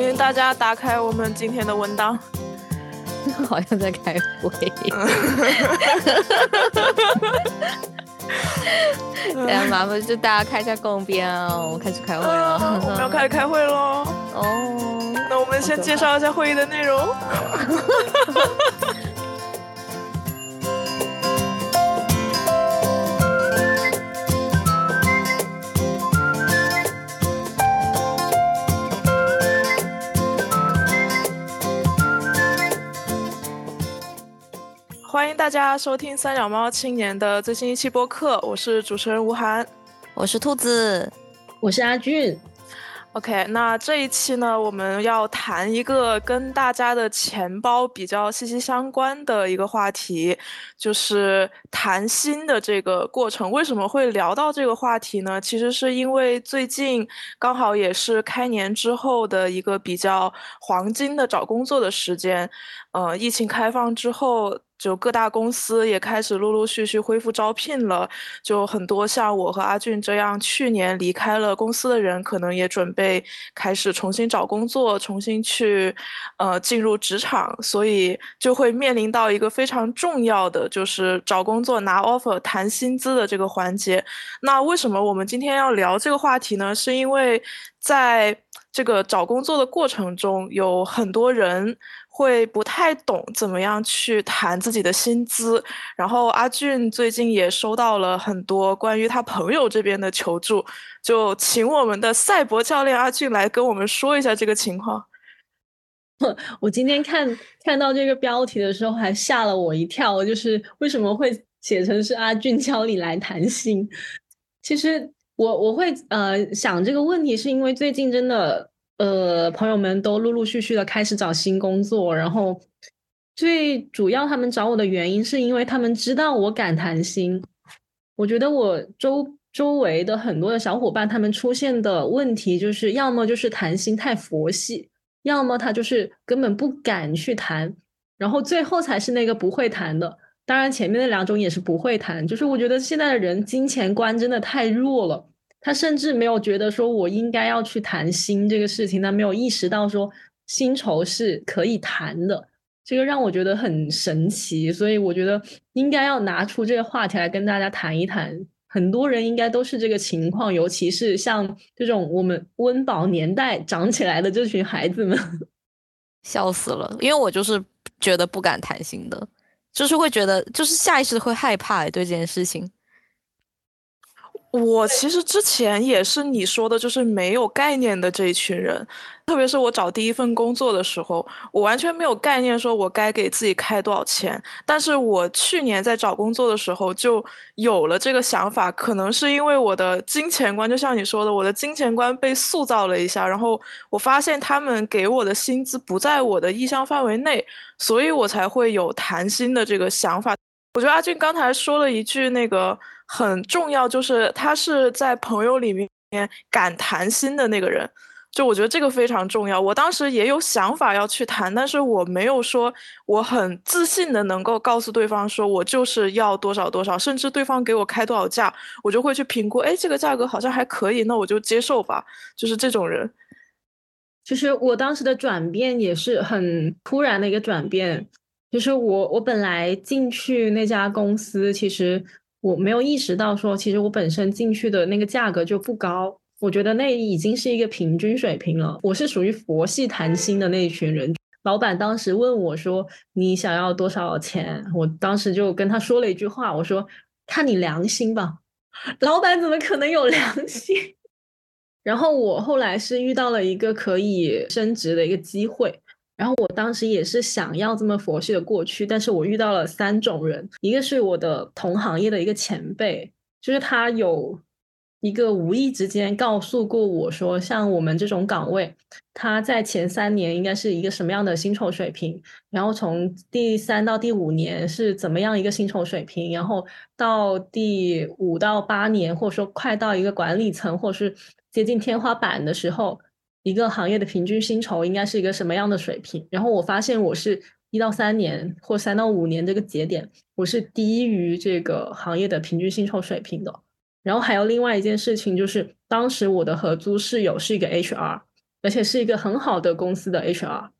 请大家打开我们今天的文档。好像在开会。对啊，麻烦就大家开一下共编哦，我们开始开会了。我们要开始开会喽。哦，那我们先介绍一下会议的内容。欢迎大家收听三脚猫青年的最新一期播客，我是主持人吴涵，我是兔子，我是阿俊。OK，那这一期呢，我们要谈一个跟大家的钱包比较息息相关的一个话题，就是谈心的这个过程。为什么会聊到这个话题呢？其实是因为最近刚好也是开年之后的一个比较黄金的找工作的时间，呃，疫情开放之后。就各大公司也开始陆陆续续恢复招聘了，就很多像我和阿俊这样去年离开了公司的人，可能也准备开始重新找工作，重新去呃进入职场，所以就会面临到一个非常重要的，就是找工作拿 offer 谈薪资的这个环节。那为什么我们今天要聊这个话题呢？是因为在这个找工作的过程中，有很多人。会不太懂怎么样去谈自己的薪资，然后阿俊最近也收到了很多关于他朋友这边的求助，就请我们的赛博教练阿俊来跟我们说一下这个情况。我今天看看到这个标题的时候，还吓了我一跳，就是为什么会写成是阿俊教你来谈心？其实我我会呃想这个问题，是因为最近真的。呃，朋友们都陆陆续续的开始找新工作，然后最主要他们找我的原因是因为他们知道我敢谈心。我觉得我周周围的很多的小伙伴，他们出现的问题就是要么就是谈心太佛系，要么他就是根本不敢去谈，然后最后才是那个不会谈的。当然前面那两种也是不会谈，就是我觉得现在的人金钱观真的太弱了。他甚至没有觉得说我应该要去谈薪这个事情，他没有意识到说薪酬是可以谈的，这个让我觉得很神奇。所以我觉得应该要拿出这个话题来跟大家谈一谈。很多人应该都是这个情况，尤其是像这种我们温饱年代长起来的这群孩子们，笑死了。因为我就是觉得不敢谈心的，就是会觉得就是下意识会害怕对这件事情。我其实之前也是你说的，就是没有概念的这一群人，特别是我找第一份工作的时候，我完全没有概念，说我该给自己开多少钱。但是我去年在找工作的时候就有了这个想法，可能是因为我的金钱观，就像你说的，我的金钱观被塑造了一下，然后我发现他们给我的薪资不在我的意向范围内，所以我才会有谈薪的这个想法。我觉得阿俊刚才说了一句那个。很重要，就是他是在朋友里面敢谈心的那个人，就我觉得这个非常重要。我当时也有想法要去谈，但是我没有说我很自信的能够告诉对方说我就是要多少多少，甚至对方给我开多少价，我就会去评估，哎，这个价格好像还可以，那我就接受吧。就是这种人。其实我当时的转变也是很突然的一个转变，就是我我本来进去那家公司，其实。我没有意识到说，其实我本身进去的那个价格就不高，我觉得那已经是一个平均水平了。我是属于佛系谈心的那一群人。老板当时问我说：“你想要多少钱？”我当时就跟他说了一句话，我说：“看你良心吧。”老板怎么可能有良心？然后我后来是遇到了一个可以升职的一个机会。然后我当时也是想要这么佛系的过去，但是我遇到了三种人，一个是我的同行业的一个前辈，就是他有一个无意之间告诉过我说，像我们这种岗位，他在前三年应该是一个什么样的薪酬水平，然后从第三到第五年是怎么样一个薪酬水平，然后到第五到八年，或者说快到一个管理层或者是接近天花板的时候。一个行业的平均薪酬应该是一个什么样的水平？然后我发现我是一到三年或三到五年这个节点，我是低于这个行业的平均薪酬水平的。然后还有另外一件事情，就是当时我的合租室友是一个 HR，而且是一个很好的公司的 HR。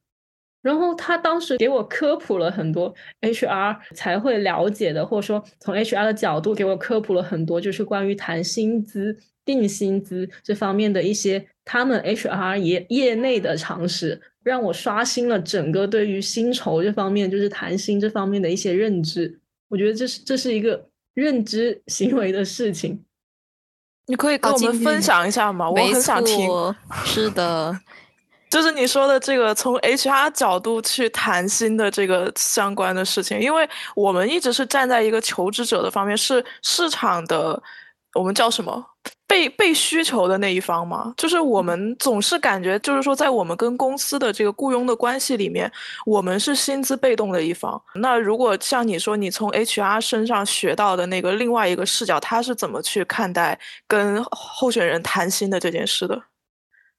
然后他当时给我科普了很多 HR 才会了解的，或者说从 HR 的角度给我科普了很多，就是关于谈薪资、定薪资这方面的一些他们 HR 业业内的常识，让我刷新了整个对于薪酬这方面，就是谈薪这方面的一些认知。我觉得这是这是一个认知行为的事情。你可以跟我们分享一下吗？我很想听。是的。就是你说的这个从 HR 角度去谈薪的这个相关的事情，因为我们一直是站在一个求职者的方面，是市场的，我们叫什么被被需求的那一方嘛。就是我们总是感觉，就是说在我们跟公司的这个雇佣的关系里面，我们是薪资被动的一方。那如果像你说，你从 HR 身上学到的那个另外一个视角，他是怎么去看待跟候选人谈薪的这件事的？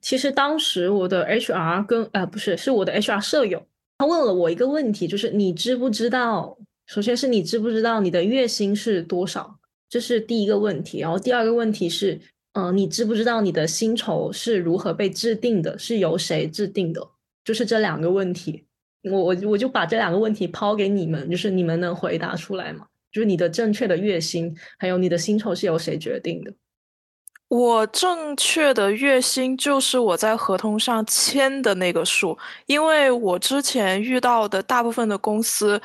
其实当时我的 HR 跟呃不是是我的 HR 舍友，他问了我一个问题，就是你知不知道？首先是你知不知道你的月薪是多少？这是第一个问题。然后第二个问题是，嗯，你知不知道你的薪酬是如何被制定的？是由谁制定的？就是这两个问题，我我我就把这两个问题抛给你们，就是你们能回答出来吗？就是你的正确的月薪，还有你的薪酬是由谁决定的？我正确的月薪就是我在合同上签的那个数，因为我之前遇到的大部分的公司，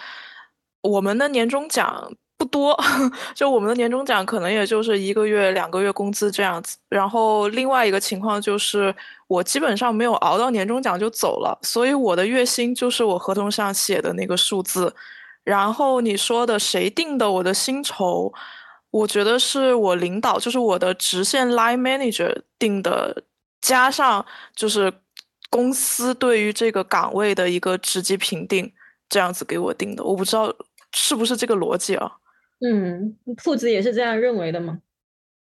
我们的年终奖不多，就我们的年终奖可能也就是一个月、两个月工资这样子。然后另外一个情况就是，我基本上没有熬到年终奖就走了，所以我的月薪就是我合同上写的那个数字。然后你说的谁定的我的薪酬？我觉得是我领导，就是我的直线 line manager 定的，加上就是公司对于这个岗位的一个职级评定，这样子给我定的。我不知道是不是这个逻辑啊？嗯，兔子也是这样认为的吗？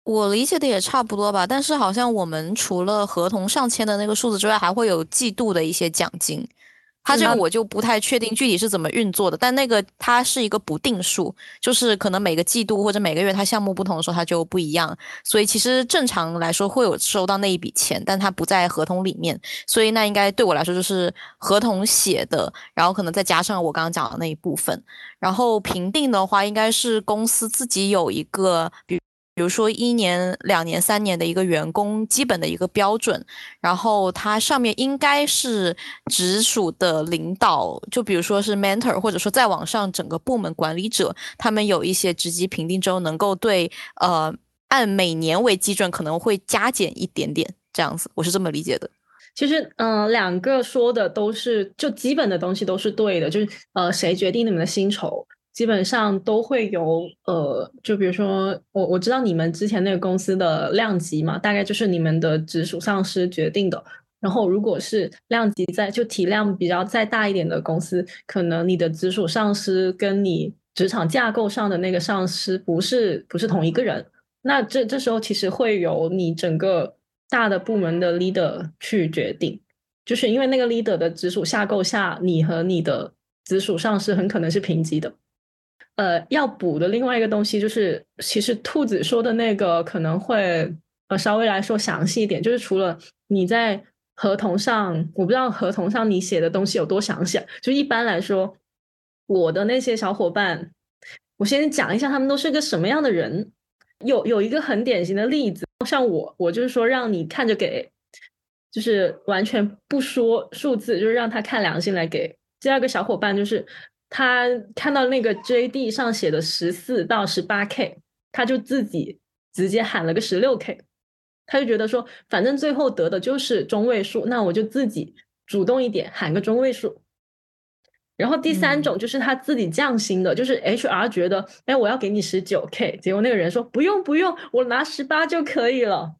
我理解的也差不多吧。但是好像我们除了合同上签的那个数字之外，还会有季度的一些奖金。它这个我就不太确定具体是怎么运作的，但那个它是一个不定数，就是可能每个季度或者每个月它项目不同的时候它就不一样，所以其实正常来说会有收到那一笔钱，但它不在合同里面，所以那应该对我来说就是合同写的，然后可能再加上我刚刚讲的那一部分，然后评定的话应该是公司自己有一个，比。比如说一年、两年、三年的一个员工基本的一个标准，然后它上面应该是直属的领导，就比如说是 mentor，或者说再往上整个部门管理者，他们有一些职级评定之后，能够对呃按每年为基准，可能会加减一点点这样子，我是这么理解的。其实，嗯，两个说的都是就基本的东西都是对的，就是呃谁决定你们的薪酬。基本上都会有，呃，就比如说我我知道你们之前那个公司的量级嘛，大概就是你们的直属上司决定的。然后如果是量级在就体量比较再大一点的公司，可能你的直属上司跟你职场架构上的那个上司不是不是同一个人，那这这时候其实会由你整个大的部门的 leader 去决定，就是因为那个 leader 的直属架构下，你和你的直属上司很可能是平级的。呃，要补的另外一个东西就是，其实兔子说的那个可能会呃稍微来说详细一点，就是除了你在合同上，我不知道合同上你写的东西有多详细，就一般来说，我的那些小伙伴，我先讲一下他们都是个什么样的人。有有一个很典型的例子，像我，我就是说让你看着给，就是完全不说数字，就是让他看良心来给。第二个小伙伴就是。他看到那个 JD 上写的十四到十八 K，他就自己直接喊了个十六 K，他就觉得说，反正最后得的就是中位数，那我就自己主动一点喊个中位数。然后第三种就是他自己降薪的，就是 HR 觉得，哎，我要给你十九 K，结果那个人说不用不用，我拿十八就可以了。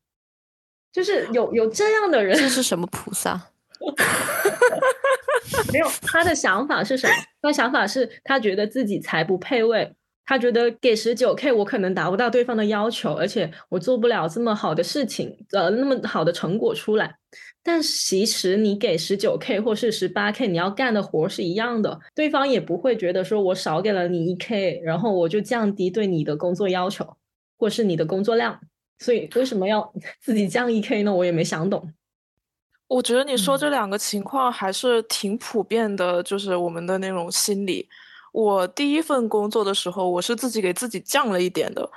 就是有有这样的人，这是什么菩萨？没有，他的想法是什么？他想法是他觉得自己才不配位，他觉得给十九 K 我可能达不到对方的要求，而且我做不了这么好的事情，呃，那么好的成果出来。但其实你给十九 K 或是十八 K，你要干的活是一样的，对方也不会觉得说我少给了你一 K，然后我就降低对你的工作要求，或是你的工作量。所以为什么要 自己降一 K 呢？我也没想懂。我觉得你说这两个情况还是挺普遍的，就是我们的那种心理。我第一份工作的时候，我是自己给自己降了一点的。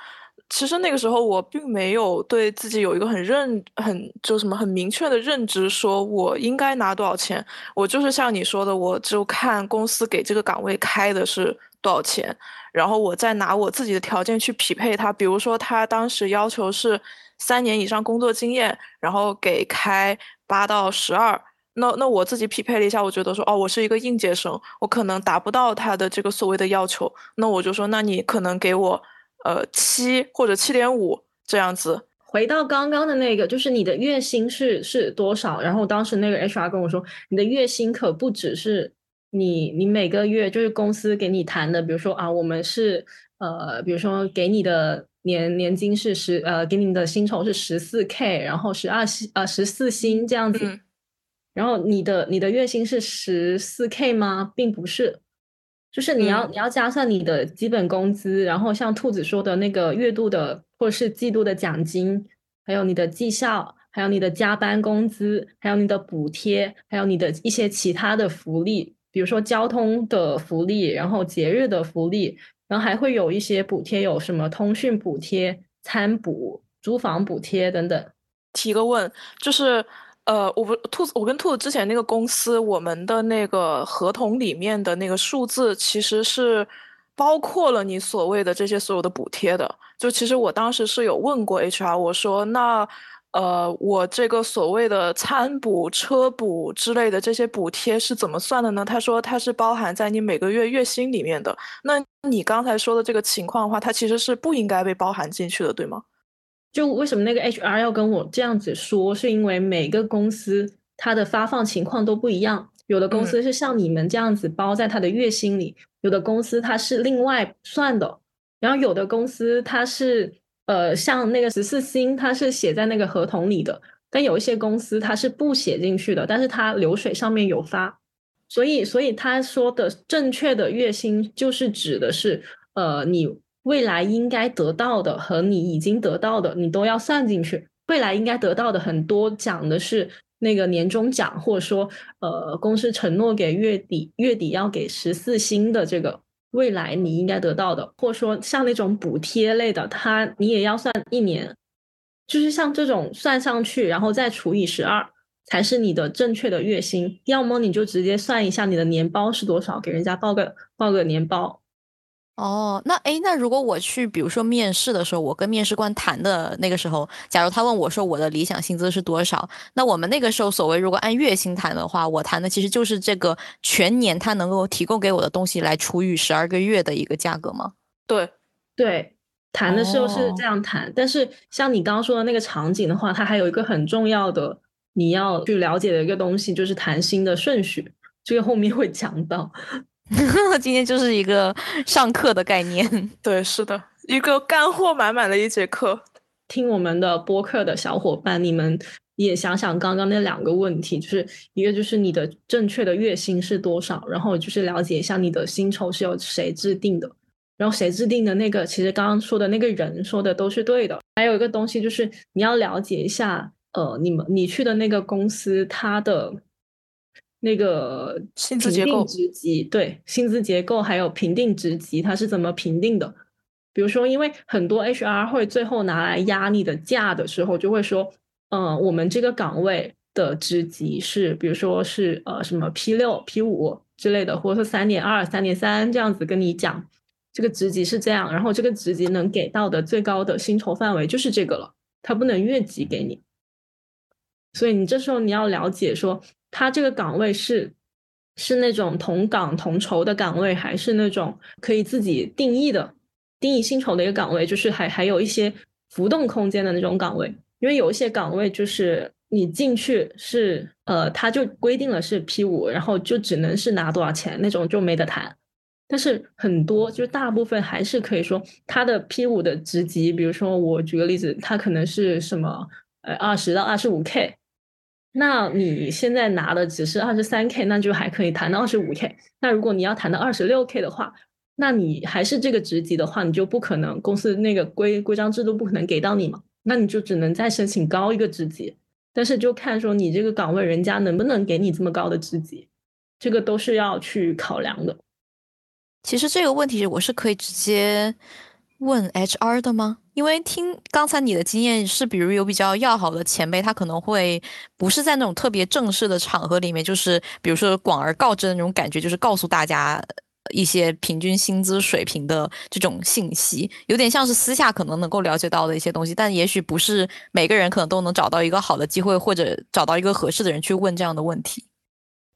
其实那个时候我并没有对自己有一个很认、很就什么很明确的认知，说我应该拿多少钱。我就是像你说的，我就看公司给这个岗位开的是多少钱，然后我再拿我自己的条件去匹配它。比如说他当时要求是三年以上工作经验，然后给开八到十二。那那我自己匹配了一下，我觉得说哦，我是一个应届生，我可能达不到他的这个所谓的要求。那我就说，那你可能给我。呃，七或者七点五这样子。回到刚刚的那个，就是你的月薪是是多少？然后当时那个 HR 跟我说，你的月薪可不只是你你每个月就是公司给你谈的，比如说啊，我们是呃，比如说给你的年年金是十呃，给你的薪酬是十四 K，然后十二薪呃十四薪这样子。然后你的你的月薪是十四 K 吗？并不是。就是你要你要加上你的基本工资，然后像兔子说的那个月度的或者是季度的奖金，还有你的绩效，还有你的加班工资，还有你的补贴，还有你的一些其他的福利，比如说交通的福利，然后节日的福利，然后还会有一些补贴，有什么通讯补贴、餐补、租房补贴等等。提个问，就是。呃，我不兔子，我跟兔子之前那个公司，我们的那个合同里面的那个数字，其实是包括了你所谓的这些所有的补贴的。就其实我当时是有问过 HR，我说那呃，我这个所谓的餐补、车补之类的这些补贴是怎么算的呢？他说它是包含在你每个月月薪里面的。那你刚才说的这个情况的话，它其实是不应该被包含进去的，对吗？就为什么那个 HR 要跟我这样子说？是因为每个公司它的发放情况都不一样，有的公司是像你们这样子包在他的月薪里，有的公司它是另外算的，然后有的公司它是呃像那个十四薪，它是写在那个合同里的，但有一些公司它是不写进去的，但是它流水上面有发，所以所以他说的正确的月薪就是指的是呃你。未来应该得到的和你已经得到的，你都要算进去。未来应该得到的很多讲的是那个年终奖，或者说呃公司承诺给月底月底要给十四薪的这个未来你应该得到的，或者说像那种补贴类的，它你也要算一年，就是像这种算上去，然后再除以十二，才是你的正确的月薪。要么你就直接算一下你的年包是多少，给人家报个报个年包。哦，那诶，那如果我去，比如说面试的时候，我跟面试官谈的那个时候，假如他问我说我的理想薪资是多少，那我们那个时候所谓如果按月薪谈的话，我谈的其实就是这个全年他能够提供给我的东西来除以十二个月的一个价格吗？对，对，谈的时候是这样谈，但是像你刚刚说的那个场景的话，它还有一个很重要的你要去了解的一个东西，就是谈薪的顺序，这个后面会讲到。今天就是一个上课的概念，对，是的，一个干货满满的一节课。听我们的播客的小伙伴，你们也想想刚刚那两个问题，就是一个就是你的正确的月薪是多少，然后就是了解一下你的薪酬是由谁制定的，然后谁制定的那个，其实刚刚说的那个人说的都是对的。还有一个东西就是你要了解一下，呃，你们你去的那个公司它的。那个薪资结构、职级，对薪资结构还有评定职级，它是怎么评定的？比如说，因为很多 HR 会最后拿来压你的价的时候，就会说，嗯，我们这个岗位的职级是，比如说是呃什么 P 六、P 五之类的，或者说三点二、三点三这样子跟你讲，这个职级是这样，然后这个职级能给到的最高的薪酬范围就是这个了，它不能越级给你。所以你这时候你要了解说。他这个岗位是是那种同岗同酬的岗位，还是那种可以自己定义的定义薪酬的一个岗位？就是还还有一些浮动空间的那种岗位。因为有一些岗位就是你进去是呃，他就规定了是 P 五，然后就只能是拿多少钱那种就没得谈。但是很多就大部分还是可以说他的 P 五的职级，比如说我举个例子，他可能是什么呃二十到二十五 K。那你现在拿的只是二十三 k，那就还可以谈到二十五 k。那如果你要谈到二十六 k 的话，那你还是这个职级的话，你就不可能公司那个规规章制度不可能给到你嘛。那你就只能再申请高一个职级。但是就看说你这个岗位人家能不能给你这么高的职级，这个都是要去考量的。其实这个问题我是可以直接问 HR 的吗？因为听刚才你的经验是，比如有比较要好的前辈，他可能会不是在那种特别正式的场合里面，就是比如说广而告之的那种感觉，就是告诉大家一些平均薪资水平的这种信息，有点像是私下可能能够了解到的一些东西，但也许不是每个人可能都能找到一个好的机会，或者找到一个合适的人去问这样的问题。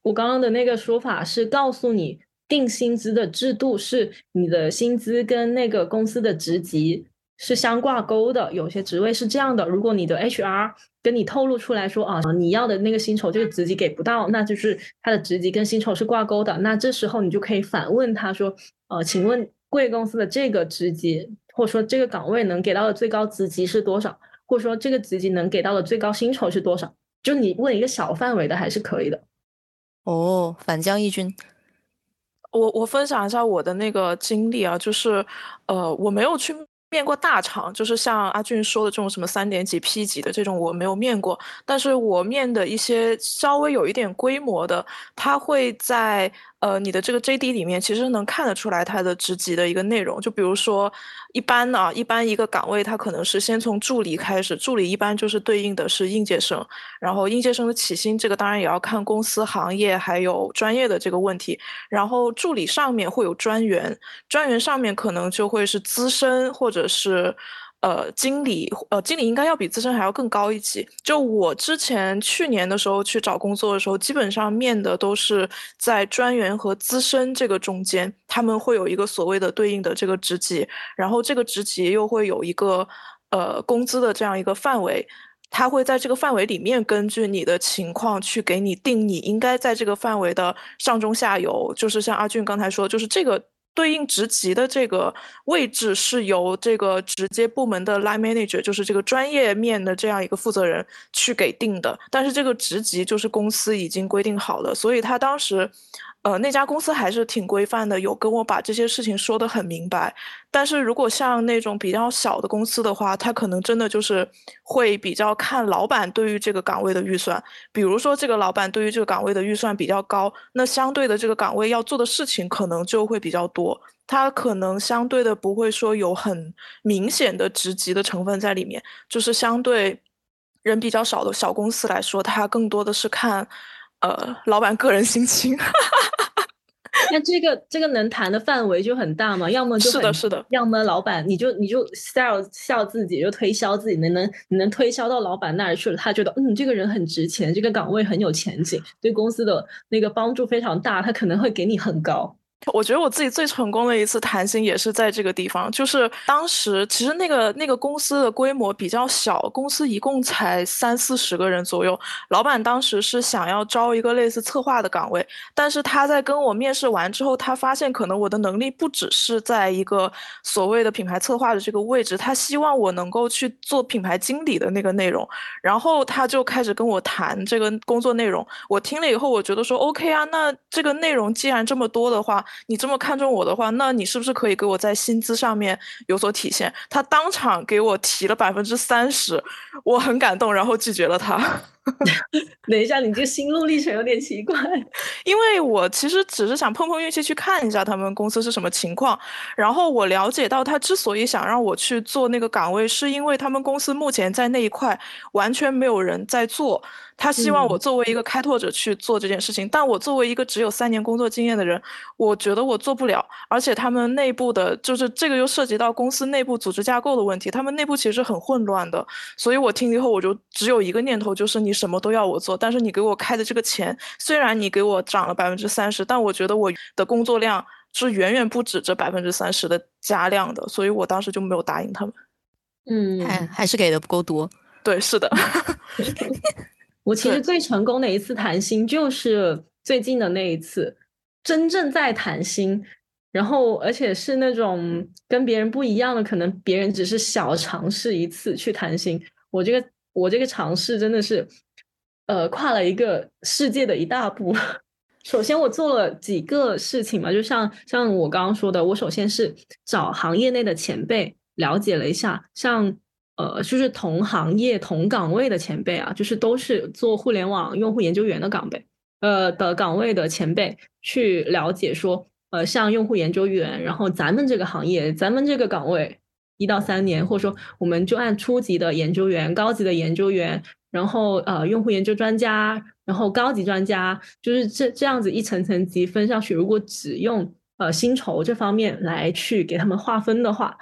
我刚刚的那个说法是告诉你。定薪资的制度是你的薪资跟那个公司的职级是相挂钩的，有些职位是这样的。如果你的 HR 跟你透露出来说啊，你要的那个薪酬这个职级给不到，那就是他的职级跟薪酬是挂钩的。那这时候你就可以反问他说，呃，请问贵公司的这个职级或者说这个岗位能给到的最高职级是多少？或者说这个职级能给到的最高薪酬是多少？就你问一个小范围的还是可以的。哦，反将一军。我我分享一下我的那个经历啊，就是，呃，我没有去面过大厂，就是像阿俊说的这种什么三点几 P 级的这种我没有面过，但是我面的一些稍微有一点规模的，他会在。呃，你的这个 JD 里面其实能看得出来它的职级的一个内容，就比如说，一般呢，一般一个岗位它可能是先从助理开始，助理一般就是对应的是应届生，然后应届生的起薪这个当然也要看公司、行业还有专业的这个问题，然后助理上面会有专员，专员上面可能就会是资深或者是。呃，经理，呃，经理应该要比资深还要更高一级。就我之前去年的时候去找工作的时候，基本上面的都是在专员和资深这个中间，他们会有一个所谓的对应的这个职级，然后这个职级又会有一个呃工资的这样一个范围，他会在这个范围里面根据你的情况去给你定你应该在这个范围的上中下游，就是像阿俊刚才说，就是这个。对应职级的这个位置是由这个直接部门的 line manager，就是这个专业面的这样一个负责人去给定的。但是这个职级就是公司已经规定好了，所以他当时。呃，那家公司还是挺规范的，有跟我把这些事情说得很明白。但是如果像那种比较小的公司的话，他可能真的就是会比较看老板对于这个岗位的预算。比如说，这个老板对于这个岗位的预算比较高，那相对的这个岗位要做的事情可能就会比较多。他可能相对的不会说有很明显的职级的成分在里面，就是相对人比较少的小公司来说，他更多的是看。呃，老板个人心情，那这个这个能谈的范围就很大嘛？要么就是的，是的，要么老板你就你就 sell 笑自己，就推销自己，能能你能推销到老板那儿去了，他觉得嗯，这个人很值钱，这个岗位很有前景，对公司的那个帮助非常大，他可能会给你很高。我觉得我自己最成功的一次谈薪也是在这个地方，就是当时其实那个那个公司的规模比较小，公司一共才三四十个人左右。老板当时是想要招一个类似策划的岗位，但是他在跟我面试完之后，他发现可能我的能力不只是在一个所谓的品牌策划的这个位置，他希望我能够去做品牌经理的那个内容，然后他就开始跟我谈这个工作内容。我听了以后，我觉得说 OK 啊，那这个内容既然这么多的话。你这么看重我的话，那你是不是可以给我在薪资上面有所体现？他当场给我提了百分之三十，我很感动，然后拒绝了他。等一下，你这心路历程有点奇怪，因为我其实只是想碰碰运气去看一下他们公司是什么情况。然后我了解到，他之所以想让我去做那个岗位，是因为他们公司目前在那一块完全没有人在做。他希望我作为一个开拓者去做这件事情，但我作为一个只有三年工作经验的人，我觉得我做不了。而且他们内部的，就是这个又涉及到公司内部组织架构的问题，他们内部其实很混乱的。所以我听了以后，我就只有一个念头，就是你。什么都要我做，但是你给我开的这个钱，虽然你给我涨了百分之三十，但我觉得我的工作量是远远不止这百分之三十的加量的，所以我当时就没有答应他们。嗯，还还是给的不够多。对，是的。我其实最成功的一次谈心就是最近的那一次，真正在谈心，然后而且是那种跟别人不一样的，可能别人只是小尝试一次去谈心，我这个。我这个尝试真的是，呃，跨了一个世界的一大步。首先，我做了几个事情嘛，就像像我刚刚说的，我首先是找行业内的前辈了解了一下，像呃，就是同行业同岗位的前辈啊，就是都是做互联网用户研究员的岗位，呃的岗位的前辈去了解说，呃，像用户研究员，然后咱们这个行业，咱们这个岗位一到三年，或者说我们就按初级的研究员、高级的研究员，然后呃用户研究专家，然后高级专家，就是这这样子一层层级分上去。如果只用呃薪酬这方面来去给他们划分的话。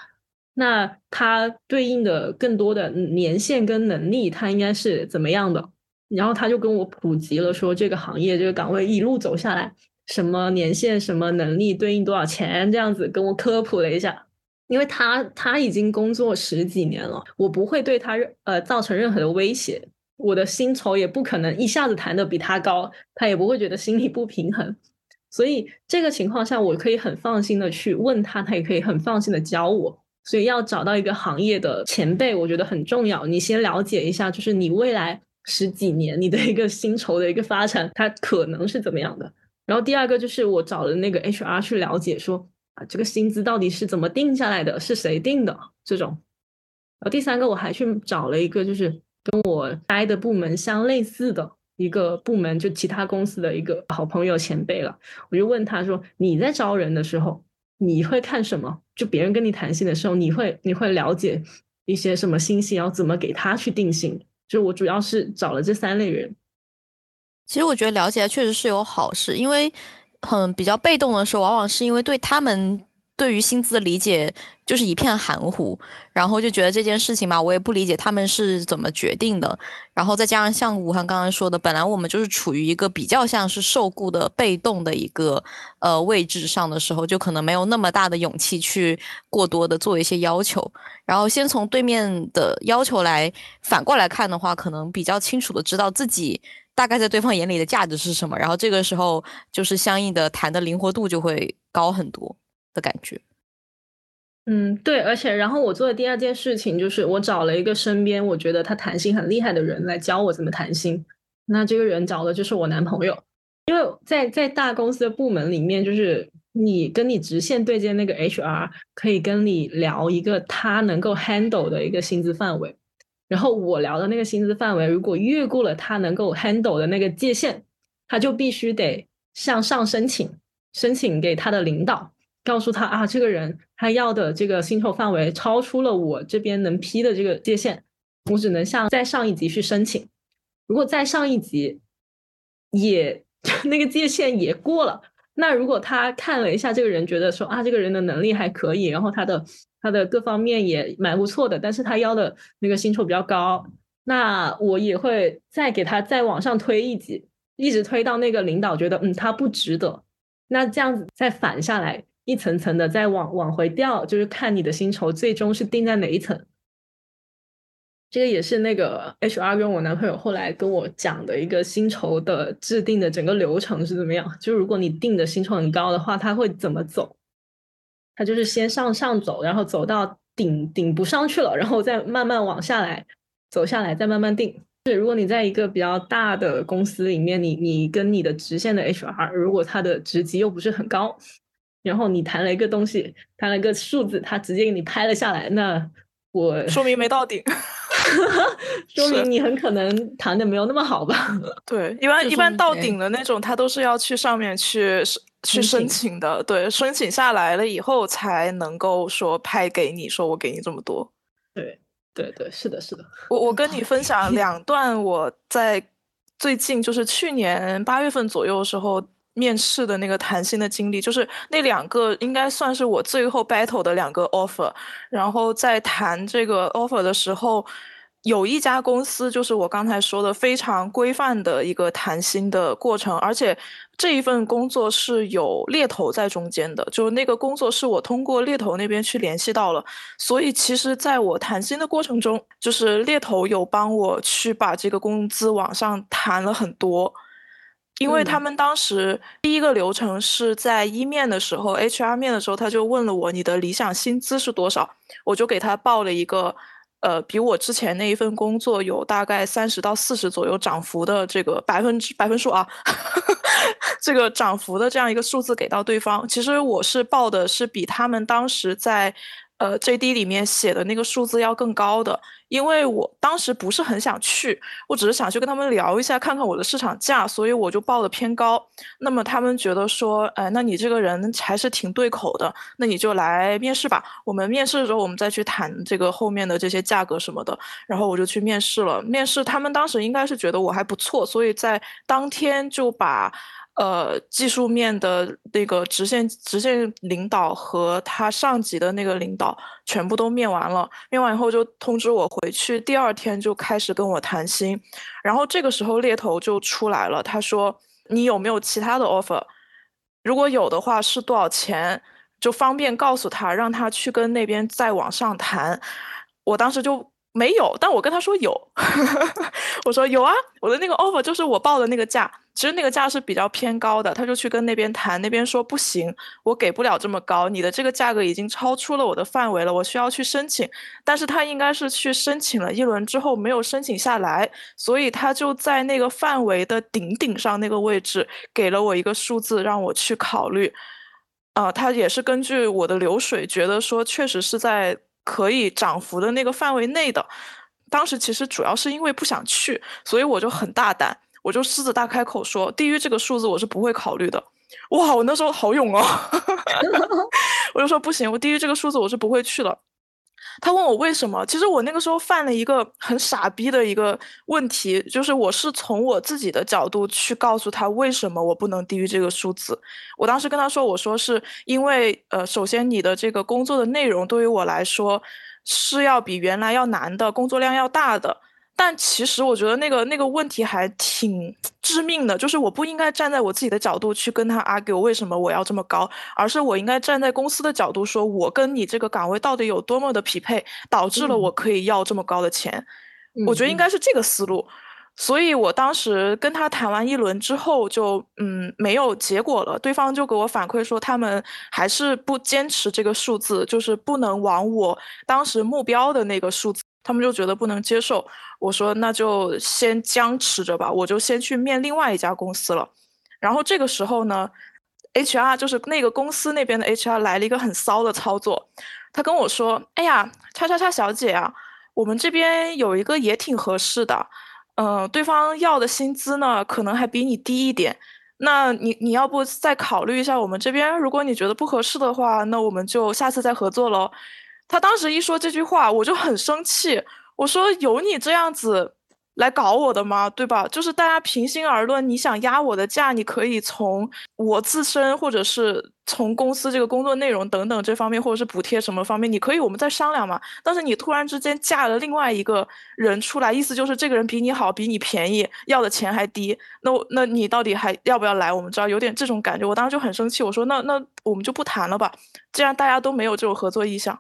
那它对应的更多的年限跟能力，它应该是怎么样的？然后他就跟我普及了，说这个行业这个岗位一路走下来，什么年限、什么能力对应多少钱，这样子跟我科普了一下。因为他他已经工作十几年了，我不会对他呃造成任何的威胁，我的薪酬也不可能一下子谈的比他高，他也不会觉得心里不平衡。所以这个情况下，我可以很放心的去问他，他也可以很放心的教我。所以要找到一个行业的前辈，我觉得很重要。你先了解一下，就是你未来十几年你的一个薪酬的一个发展，它可能是怎么样的。然后第二个就是我找了那个 HR 去了解，说啊这个薪资到底是怎么定下来的，是谁定的这种。然后第三个我还去找了一个就是跟我待的部门相类似的一个部门，就其他公司的一个好朋友前辈了。我就问他说你在招人的时候。你会看什么？就别人跟你谈心的时候，你会你会了解一些什么信息，要怎么给他去定性？就我主要是找了这三类人。其实我觉得了解确实是有好事，因为很比较被动的时候，往往是因为对他们。对于薪资的理解就是一片含糊，然后就觉得这件事情嘛，我也不理解他们是怎么决定的。然后再加上像武汉刚刚说的，本来我们就是处于一个比较像是受雇的被动的一个呃位置上的时候，就可能没有那么大的勇气去过多的做一些要求。然后先从对面的要求来反过来看的话，可能比较清楚的知道自己大概在对方眼里的价值是什么。然后这个时候就是相应的谈的灵活度就会高很多。感觉，嗯，对，而且然后我做的第二件事情就是我找了一个身边我觉得他谈心很厉害的人来教我怎么谈心。那这个人找的就是我男朋友，因为在在大公司的部门里面，就是你跟你直线对接那个 HR 可以跟你聊一个他能够 handle 的一个薪资范围，然后我聊的那个薪资范围如果越过了他能够 handle 的那个界限，他就必须得向上申请，申请给他的领导。告诉他啊，这个人他要的这个薪酬范围超出了我这边能批的这个界限，我只能向再上一级去申请。如果再上一级也 那个界限也过了，那如果他看了一下这个人，觉得说啊，这个人的能力还可以，然后他的他的各方面也蛮不错的，但是他要的那个薪酬比较高，那我也会再给他再往上推一级，一直推到那个领导觉得嗯他不值得，那这样子再反下来。一层层的再往往回调，就是看你的薪酬最终是定在哪一层。这个也是那个 HR 跟我男朋友后来跟我讲的一个薪酬的制定的整个流程是怎么样。就是如果你定的薪酬很高的话，他会怎么走？他就是先上上走，然后走到顶顶不上去了，然后再慢慢往下来走下来，再慢慢定。是如果你在一个比较大的公司里面，你你跟你的直线的 HR，如果他的职级又不是很高。然后你弹了一个东西，弹了一个数字，他直接给你拍了下来，那我说明没到顶，说明你很可能弹的没有那么好吧？对，一 般一般到顶的那种，他都是要去上面去去申请的，对，申请下来了以后才能够说拍给你，说我给你这么多。对对对，是的，是的。我我跟 你分享两段我在最近就是去年八月份左右的时候。面试的那个谈心的经历，就是那两个应该算是我最后 battle 的两个 offer。然后在谈这个 offer 的时候，有一家公司就是我刚才说的非常规范的一个谈心的过程，而且这一份工作是有猎头在中间的，就那个工作是我通过猎头那边去联系到了。所以其实在我谈心的过程中，就是猎头有帮我去把这个工资往上谈了很多。因为他们当时第一个流程是在一面的时候，HR 面的时候，他就问了我你的理想薪资是多少，我就给他报了一个，呃，比我之前那一份工作有大概三十到四十左右涨幅的这个百分之百分数啊，这个涨幅的这样一个数字给到对方。其实我是报的是比他们当时在。呃，JD 里面写的那个数字要更高的，因为我当时不是很想去，我只是想去跟他们聊一下，看看我的市场价，所以我就报的偏高。那么他们觉得说，哎，那你这个人还是挺对口的，那你就来面试吧。我们面试的时候，我们再去谈这个后面的这些价格什么的。然后我就去面试了，面试他们当时应该是觉得我还不错，所以在当天就把。呃，技术面的那个直线直线领导和他上级的那个领导全部都面完了，面完以后就通知我回去，第二天就开始跟我谈薪，然后这个时候猎头就出来了，他说你有没有其他的 offer？如果有的话是多少钱？就方便告诉他，让他去跟那边再往上谈。我当时就。没有，但我跟他说有，我说有啊，我的那个 offer 就是我报的那个价，其实那个价是比较偏高的，他就去跟那边谈，那边说不行，我给不了这么高，你的这个价格已经超出了我的范围了，我需要去申请，但是他应该是去申请了一轮之后没有申请下来，所以他就在那个范围的顶顶上那个位置给了我一个数字让我去考虑，啊，他也是根据我的流水觉得说确实是在。可以涨幅的那个范围内的，当时其实主要是因为不想去，所以我就很大胆，我就狮子大开口说，低于这个数字我是不会考虑的。哇，我那时候好勇哦 我就说不行，我低于这个数字我是不会去了。他问我为什么？其实我那个时候犯了一个很傻逼的一个问题，就是我是从我自己的角度去告诉他为什么我不能低于这个数字。我当时跟他说，我说是因为，呃，首先你的这个工作的内容对于我来说是要比原来要难的，工作量要大的。但其实我觉得那个那个问题还挺致命的，就是我不应该站在我自己的角度去跟他 argue 为什么我要这么高，而是我应该站在公司的角度说，我跟你这个岗位到底有多么的匹配，导致了我可以要这么高的钱。我觉得应该是这个思路。所以我当时跟他谈完一轮之后，就嗯没有结果了。对方就给我反馈说，他们还是不坚持这个数字，就是不能往我当时目标的那个数字。他们就觉得不能接受，我说那就先僵持着吧，我就先去面另外一家公司了。然后这个时候呢，HR 就是那个公司那边的 HR 来了一个很骚的操作，他跟我说：“哎呀，叉叉叉小姐啊，我们这边有一个也挺合适的，嗯，对方要的薪资呢可能还比你低一点，那你你要不再考虑一下我们这边？如果你觉得不合适的话，那我们就下次再合作喽。”他当时一说这句话，我就很生气。我说：“有你这样子来搞我的吗？对吧？就是大家平心而论，你想压我的价，你可以从我自身，或者是从公司这个工作内容等等这方面，或者是补贴什么方面，你可以我们再商量嘛。但是你突然之间架了另外一个人出来，意思就是这个人比你好，比你便宜，要的钱还低。那那你到底还要不要来？我们知道有点这种感觉。我当时就很生气，我说：那那我们就不谈了吧。既然大家都没有这种合作意向。”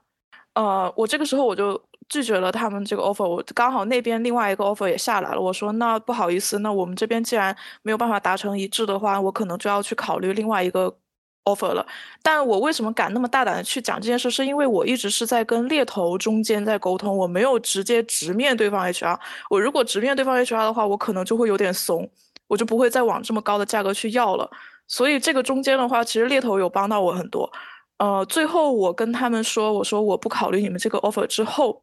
呃，我这个时候我就拒绝了他们这个 offer，我刚好那边另外一个 offer 也下来了，我说那不好意思，那我们这边既然没有办法达成一致的话，我可能就要去考虑另外一个 offer 了。但我为什么敢那么大胆的去讲这件事，是因为我一直是在跟猎头中间在沟通，我没有直接直面对方 HR。我如果直面对方 HR 的话，我可能就会有点怂，我就不会再往这么高的价格去要了。所以这个中间的话，其实猎头有帮到我很多。呃，最后我跟他们说，我说我不考虑你们这个 offer 之后，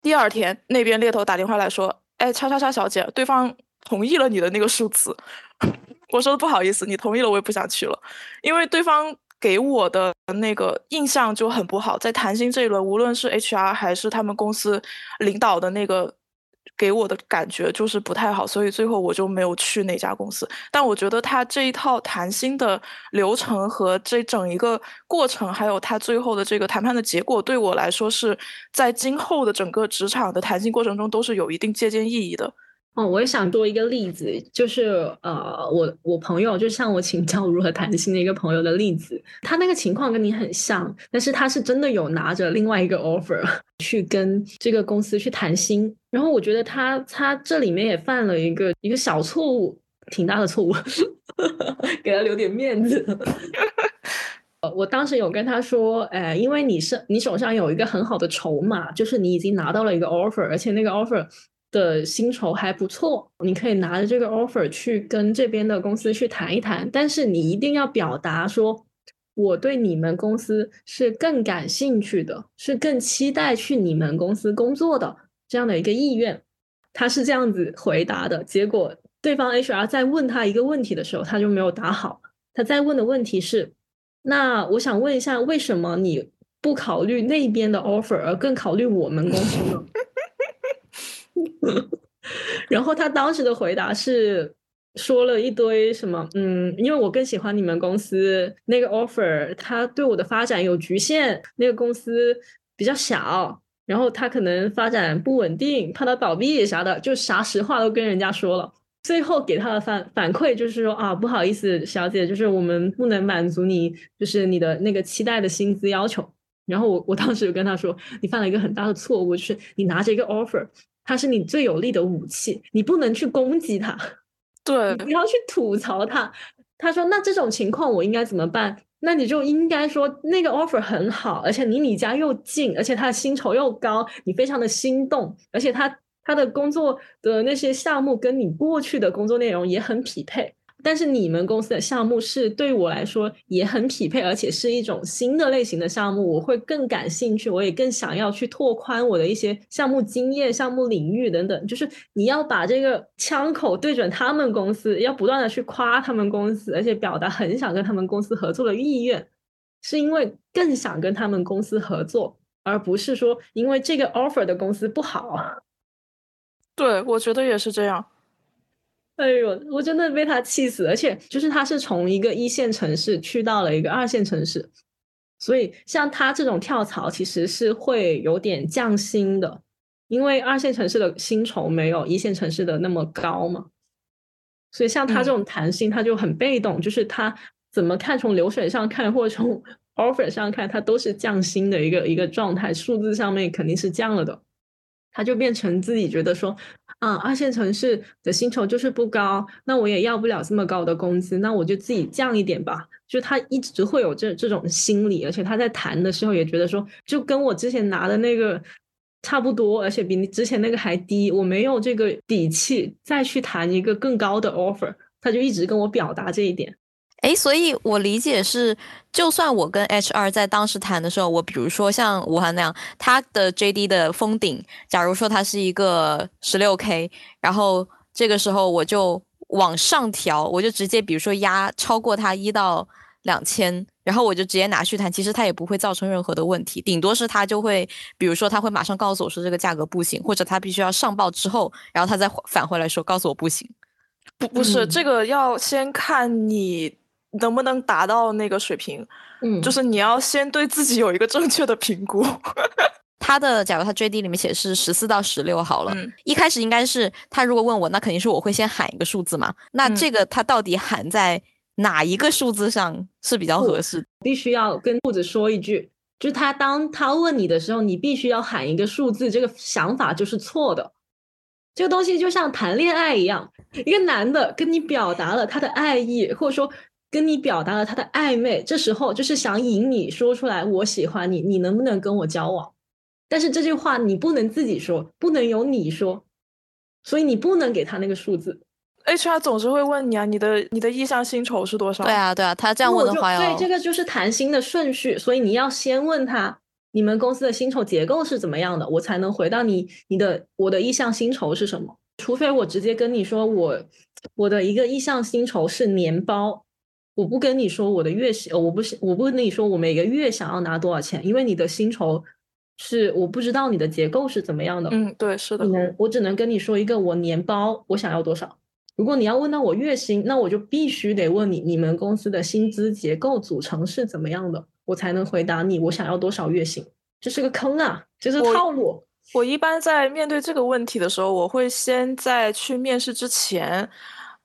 第二天那边猎头打电话来说，哎，叉叉叉小姐，对方同意了你的那个数字。我说不好意思，你同意了，我也不想去了，因为对方给我的那个印象就很不好，在谈薪这一轮，无论是 HR 还是他们公司领导的那个。给我的感觉就是不太好，所以最后我就没有去那家公司。但我觉得他这一套谈薪的流程和这整一个过程，还有他最后的这个谈判的结果，对我来说是在今后的整个职场的谈薪过程中都是有一定借鉴意义的。哦，我也想多一个例子，就是呃，我我朋友就向我请教如何谈薪的一个朋友的例子，他那个情况跟你很像，但是他是真的有拿着另外一个 offer 去跟这个公司去谈薪，然后我觉得他他这里面也犯了一个一个小错误，挺大的错误，给他留点面子。我当时有跟他说，哎，因为你是你手上有一个很好的筹码，就是你已经拿到了一个 offer，而且那个 offer。的薪酬还不错，你可以拿着这个 offer 去跟这边的公司去谈一谈，但是你一定要表达说，我对你们公司是更感兴趣的，是更期待去你们公司工作的这样的一个意愿。他是这样子回答的，结果对方 HR 在问他一个问题的时候，他就没有答好。他在问的问题是：那我想问一下，为什么你不考虑那边的 offer，而更考虑我们公司呢？然后他当时的回答是。说了一堆什么？嗯，因为我更喜欢你们公司那个 offer，它对我的发展有局限。那个公司比较小，然后他可能发展不稳定，怕他倒闭啥的，就啥实话都跟人家说了。最后给他的反反馈就是说啊，不好意思，小姐，就是我们不能满足你，就是你的那个期待的薪资要求。然后我我当时就跟他说，你犯了一个很大的错误，就是你拿着一个 offer，它是你最有力的武器，你不能去攻击它。对，不要去吐槽他。他说：“那这种情况我应该怎么办？”那你就应该说那个 offer 很好，而且离你家又近，而且他的薪酬又高，你非常的心动，而且他他的工作的那些项目跟你过去的工作内容也很匹配。但是你们公司的项目是对我来说也很匹配，而且是一种新的类型的项目，我会更感兴趣，我也更想要去拓宽我的一些项目经验、项目领域等等。就是你要把这个枪口对准他们公司，要不断的去夸他们公司，而且表达很想跟他们公司合作的意愿，是因为更想跟他们公司合作，而不是说因为这个 offer 的公司不好。对，我觉得也是这样。哎呦，我真的被他气死！而且就是他是从一个一线城市去到了一个二线城市，所以像他这种跳槽其实是会有点降薪的，因为二线城市的薪酬没有一线城市的那么高嘛。所以像他这种弹性，他就很被动，就是他怎么看，从流水上看或者从 offer 上看，他都是降薪的一个一个状态，数字上面肯定是降了的。他就变成自己觉得说，啊，二线城市的薪酬就是不高，那我也要不了这么高的工资，那我就自己降一点吧。就他一直会有这这种心理，而且他在谈的时候也觉得说，就跟我之前拿的那个差不多，而且比你之前那个还低，我没有这个底气再去谈一个更高的 offer。他就一直跟我表达这一点。哎，所以我理解是，就算我跟 HR 在当时谈的时候，我比如说像武汉那样，他的 JD 的封顶，假如说他是一个十六 K，然后这个时候我就往上调，我就直接比如说压超过他一到两千，然后我就直接拿去谈，其实他也不会造成任何的问题，顶多是他就会，比如说他会马上告诉我说这个价格不行，或者他必须要上报之后，然后他再返回来说告诉我不行。不，不是这个要先看你。能不能达到那个水平？嗯，就是你要先对自己有一个正确的评估。他的，假如他 JD 里面写是十四到十六好了，一开始应该是他如果问我，那肯定是我会先喊一个数字嘛。那这个他到底喊在哪一个数字上是比较合适？必须要跟兔子说一句，就是他当他问你的时候，你必须要喊一个数字，这个想法就是错的。这个东西就像谈恋爱一样，一个男的跟你表达了他的爱意，或者说。跟你表达了他的暧昧，这时候就是想引你说出来，我喜欢你，你能不能跟我交往？但是这句话你不能自己说，不能由你说，所以你不能给他那个数字。HR 总是会问你啊，你的你的意向薪酬是多少？对啊，对啊，他这样问的话，对，这个就是谈薪的顺序，所以你要先问他，你们公司的薪酬结构是怎么样的，我才能回到你，你的我的意向薪酬是什么？除非我直接跟你说，我我的一个意向薪酬是年包。我不跟你说我的月薪，我不是我不跟你说我每个月想要拿多少钱，因为你的薪酬是我不知道你的结构是怎么样的。嗯，对，是的。能我只能跟你说一个我年包我想要多少。如果你要问到我月薪，那我就必须得问你你们公司的薪资结构组成是怎么样的，我才能回答你我想要多少月薪。这是个坑啊，这是套路。我一般在面对这个问题的时候，我会先在去面试之前。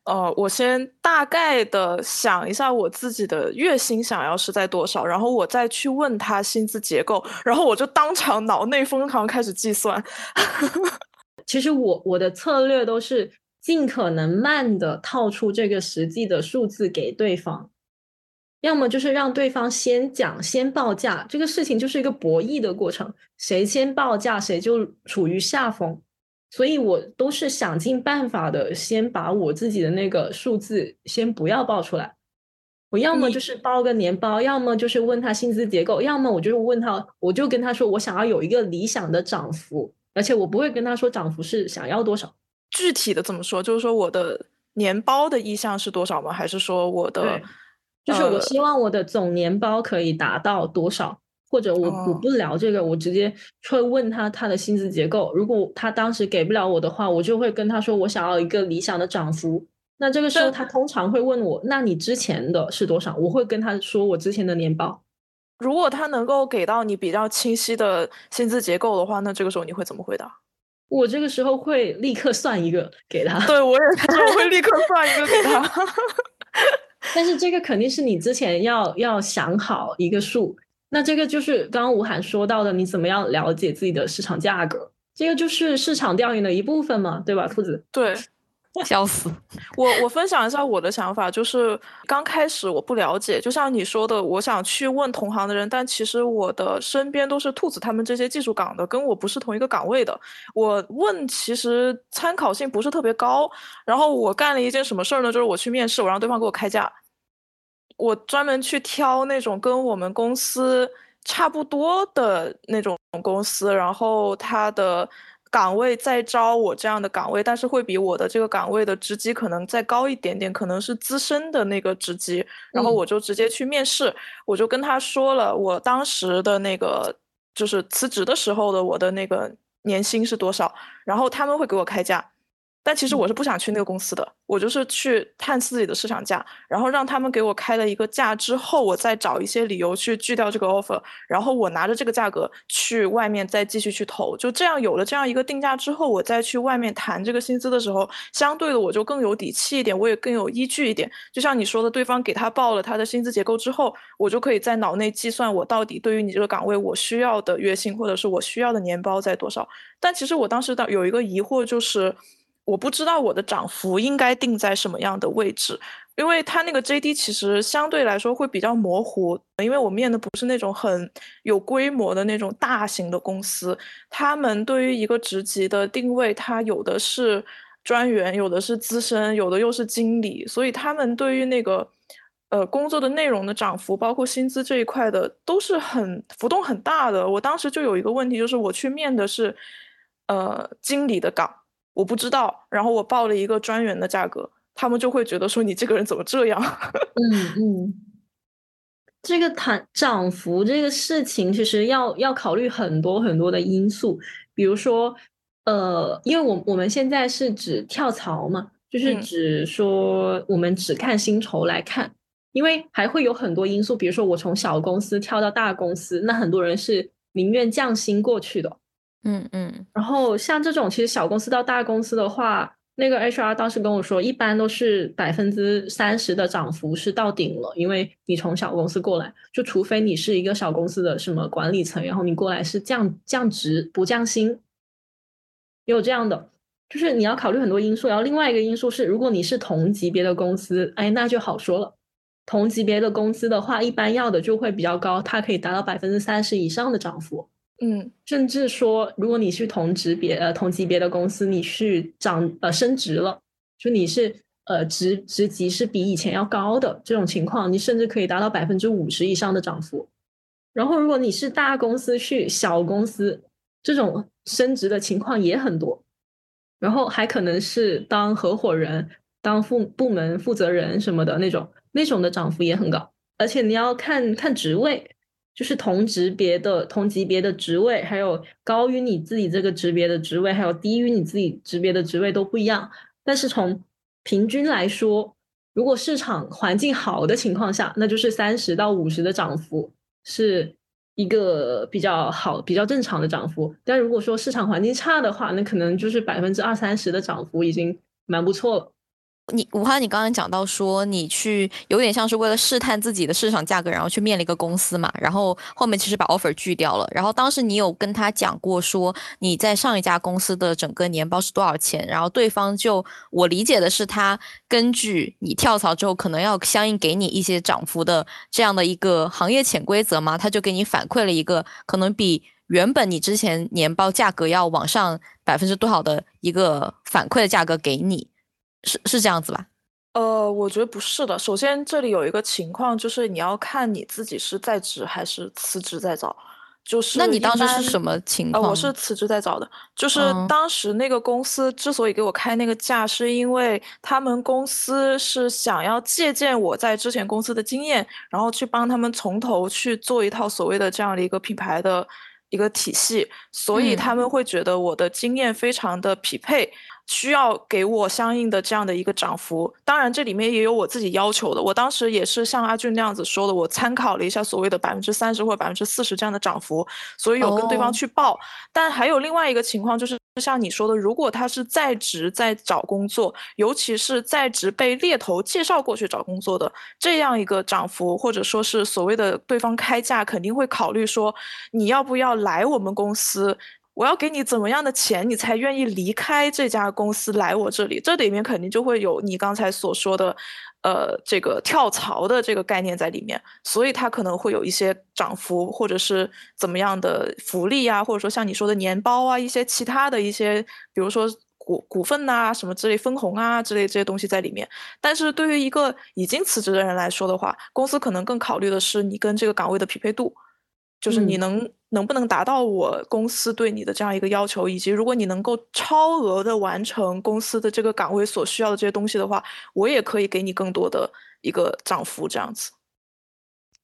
呃，我先大概的想一下我自己的月薪想要是在多少，然后我再去问他薪资结构，然后我就当场脑内疯狂开始计算。其实我我的策略都是尽可能慢的套出这个实际的数字给对方，要么就是让对方先讲先报价，这个事情就是一个博弈的过程，谁先报价谁就处于下风。所以我都是想尽办法的，先把我自己的那个数字先不要报出来，我要么就是包个年包，要么就是问他薪资结构，要么我就是问他，我就跟他说我想要有一个理想的涨幅，而且我不会跟他说涨幅是想要多少。具体的怎么说？就是说我的年包的意向是多少吗？还是说我的？就是我希望我的总年包可以达到多少？或者我我不聊这个，我直接会问他他的薪资结构。如果他当时给不了我的话，我就会跟他说我想要一个理想的涨幅。那这个时候他通常会问我，那你之前的是多少？我会跟他说我之前的年报。如果他能够给到你比较清晰的薪资结构的话，那这个时候你会怎么回答？我这个时候会立刻算一个给他。对我也是，我会立刻算一个给他。但是这个肯定是你之前要要想好一个数。那这个就是刚刚吴涵说到的，你怎么样了解自己的市场价格？这个就是市场调研的一部分嘛，对吧，兔子？对，笑死！我我分享一下我的想法，就是刚开始我不了解，就像你说的，我想去问同行的人，但其实我的身边都是兔子他们这些技术岗的，跟我不是同一个岗位的。我问其实参考性不是特别高。然后我干了一件什么事儿呢？就是我去面试，我让对方给我开价。我专门去挑那种跟我们公司差不多的那种公司，然后他的岗位再招我这样的岗位，但是会比我的这个岗位的职级可能再高一点点，可能是资深的那个职级，然后我就直接去面试，我就跟他说了我当时的那个就是辞职的时候的我的那个年薪是多少，然后他们会给我开价。但其实我是不想去那个公司的，我就是去探自己的市场价，然后让他们给我开了一个价之后，我再找一些理由去拒掉这个 offer，然后我拿着这个价格去外面再继续去投，就这样有了这样一个定价之后，我再去外面谈这个薪资的时候，相对的我就更有底气一点，我也更有依据一点。就像你说的，对方给他报了他的薪资结构之后，我就可以在脑内计算我到底对于你这个岗位我需要的月薪或者是我需要的年包在多少。但其实我当时的有一个疑惑就是。我不知道我的涨幅应该定在什么样的位置，因为它那个 JD 其实相对来说会比较模糊，因为我面的不是那种很有规模的那种大型的公司，他们对于一个职级的定位，它有的是专员，有的是资深，有的又是经理，所以他们对于那个呃工作的内容的涨幅，包括薪资这一块的，都是很浮动很大的。我当时就有一个问题，就是我去面的是呃经理的岗。我不知道，然后我报了一个专员的价格，他们就会觉得说你这个人怎么这样？嗯嗯，这个谈涨幅这个事情，其实要要考虑很多很多的因素，比如说，呃，因为我我们现在是指跳槽嘛，就是指说我们只看薪酬来看，因为还会有很多因素，比如说我从小公司跳到大公司，那很多人是宁愿降薪过去的。嗯嗯，然后像这种其实小公司到大公司的话，那个 HR 当时跟我说，一般都是百分之三十的涨幅是到顶了，因为你从小公司过来，就除非你是一个小公司的什么管理层，然后你过来是降降职不降薪，也有这样的，就是你要考虑很多因素。然后另外一个因素是，如果你是同级别的公司，哎，那就好说了。同级别的公司的话，一般要的就会比较高，它可以达到百分之三十以上的涨幅。嗯，甚至说，如果你是同级别呃同级别的公司，你去涨呃升职了，就你是呃职职级是比以前要高的这种情况，你甚至可以达到百分之五十以上的涨幅。然后，如果你是大公司去小公司，这种升职的情况也很多。然后还可能是当合伙人、当副部门负责人什么的那种，那种的涨幅也很高。而且你要看看职位。就是同级别的同级别的职位，还有高于你自己这个级别的职位，还有低于你自己级别的职位都不一样。但是从平均来说，如果市场环境好的情况下，那就是三十到五十的涨幅是一个比较好、比较正常的涨幅。但如果说市场环境差的话，那可能就是百分之二三十的涨幅已经蛮不错了。你武汉，你刚刚讲到说你去有点像是为了试探自己的市场价格，然后去面了一个公司嘛，然后后面其实把 offer 拒掉了。然后当时你有跟他讲过说你在上一家公司的整个年包是多少钱，然后对方就我理解的是他根据你跳槽之后可能要相应给你一些涨幅的这样的一个行业潜规则嘛，他就给你反馈了一个可能比原本你之前年包价格要往上百分之多少的一个反馈的价格给你。是是这样子吧？呃，我觉得不是的。首先，这里有一个情况，就是你要看你自己是在职还是辞职在找。就是那你当时是什么情况？我是辞职在找的。就是当时那个公司之所以给我开那个价，是因为他们公司是想要借鉴我在之前公司的经验，然后去帮他们从头去做一套所谓的这样的一个品牌的一个体系，所以他们会觉得我的经验非常的匹配。需要给我相应的这样的一个涨幅，当然这里面也有我自己要求的。我当时也是像阿俊那样子说的，我参考了一下所谓的百分之三十或者百分之四十这样的涨幅，所以有跟对方去报。但还有另外一个情况，就是像你说的，如果他是在职在找工作，尤其是在职被猎头介绍过去找工作的这样一个涨幅，或者说是所谓的对方开价，肯定会考虑说你要不要来我们公司。我要给你怎么样的钱，你才愿意离开这家公司来我这里？这里面肯定就会有你刚才所说的，呃，这个跳槽的这个概念在里面，所以它可能会有一些涨幅，或者是怎么样的福利啊，或者说像你说的年包啊，一些其他的一些，比如说股股份呐，什么之类分红啊之类这些东西在里面。但是对于一个已经辞职的人来说的话，公司可能更考虑的是你跟这个岗位的匹配度。就是你能能不能达到我公司对你的这样一个要求，以及如果你能够超额的完成公司的这个岗位所需要的这些东西的话，我也可以给你更多的一个涨幅这样子。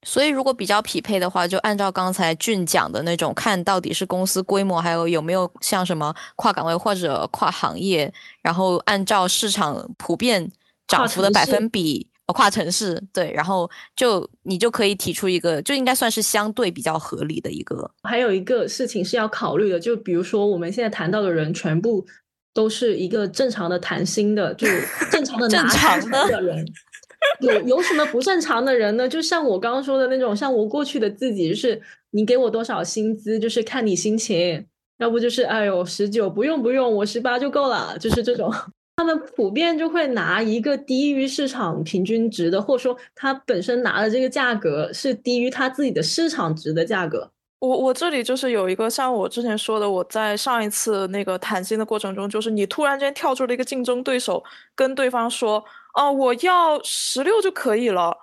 所以如果比较匹配的话，就按照刚才俊讲的那种，看到底是公司规模，还有有没有像什么跨岗位或者跨行业，然后按照市场普遍涨幅的百分比。跨城市对，然后就你就可以提出一个，就应该算是相对比较合理的一个。还有一个事情是要考虑的，就比如说我们现在谈到的人，全部都是一个正常的谈心的，就正常 的正常的人。有有什么不正常的人呢？就像我刚刚说的那种，像我过去的自己，就是你给我多少薪资，就是看你心情，要不就是哎呦十九不用不用，我十八就够了，就是这种。他们普遍就会拿一个低于市场平均值的，或者说他本身拿的这个价格是低于他自己的市场值的价格。我我这里就是有一个像我之前说的，我在上一次那个谈心的过程中，就是你突然间跳出了一个竞争对手，跟对方说，哦，我要十六就可以了。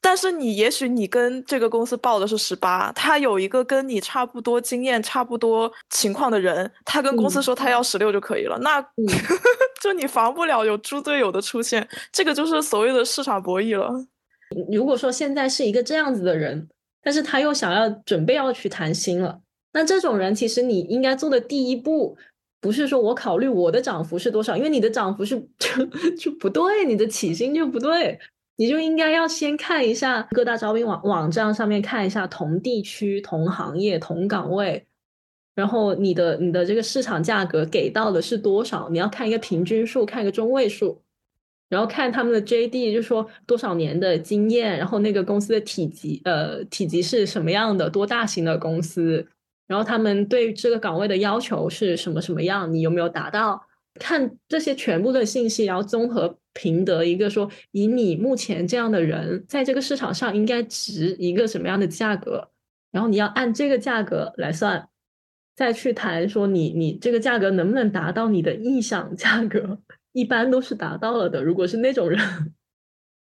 但是你也许你跟这个公司报的是十八，他有一个跟你差不多经验、差不多情况的人，他跟公司说他要十六就可以了，那就你防不了有猪队友的出现，这个就是所谓的市场博弈了。如果说现在是一个这样子的人，但是他又想要准备要去谈薪了，那这种人其实你应该做的第一步，不是说我考虑我的涨幅是多少，因为你的涨幅是就 就不对，你的起薪就不对。你就应该要先看一下各大招聘网网站上面看一下同地区、同行业、同岗位，然后你的你的这个市场价格给到的是多少？你要看一个平均数，看一个中位数，然后看他们的 JD，就说多少年的经验，然后那个公司的体积，呃，体积是什么样的，多大型的公司，然后他们对这个岗位的要求是什么什么样，你有没有达到？看这些全部的信息，然后综合评得一个说，以你目前这样的人，在这个市场上应该值一个什么样的价格，然后你要按这个价格来算，再去谈说你你这个价格能不能达到你的意向价格，一般都是达到了的。如果是那种人。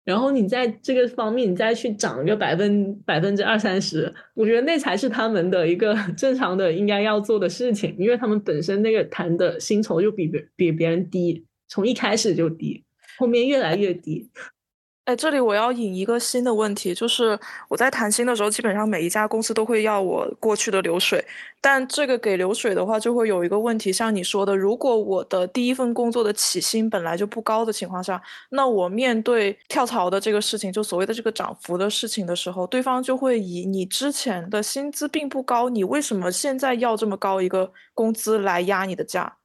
然后你在这个方面，你再去涨个百分百分之二三十，我觉得那才是他们的一个 正常的应该要做的事情，因为他们本身那个谈的薪酬就比别比别人低，从一开始就低，后面越来越低。哎，这里我要引一个新的问题，就是我在谈薪的时候，基本上每一家公司都会要我过去的流水，但这个给流水的话，就会有一个问题，像你说的，如果我的第一份工作的起薪本来就不高的情况下，那我面对跳槽的这个事情，就所谓的这个涨幅的事情的时候，对方就会以你之前的薪资并不高，你为什么现在要这么高一个工资来压你的价？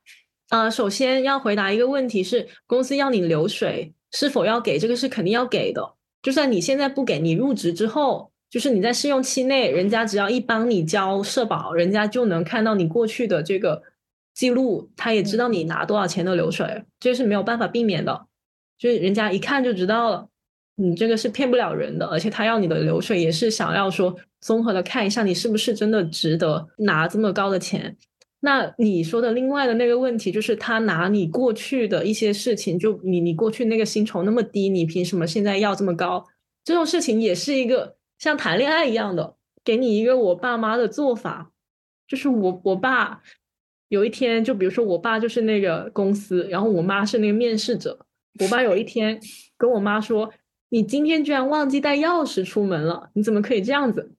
呃，首先要回答一个问题是，公司要你流水。是否要给这个是肯定要给的，就算你现在不给，你入职之后，就是你在试用期内，人家只要一帮你交社保，人家就能看到你过去的这个记录，他也知道你拿多少钱的流水，这是没有办法避免的，就是人家一看就知道了，你这个是骗不了人的，而且他要你的流水也是想要说综合的看一下你是不是真的值得拿这么高的钱。那你说的另外的那个问题，就是他拿你过去的一些事情，就你你过去那个薪酬那么低，你凭什么现在要这么高？这种事情也是一个像谈恋爱一样的，给你一个我爸妈的做法，就是我我爸有一天，就比如说我爸就是那个公司，然后我妈是那个面试者，我爸有一天跟我妈说：“你今天居然忘记带钥匙出门了，你怎么可以这样子？”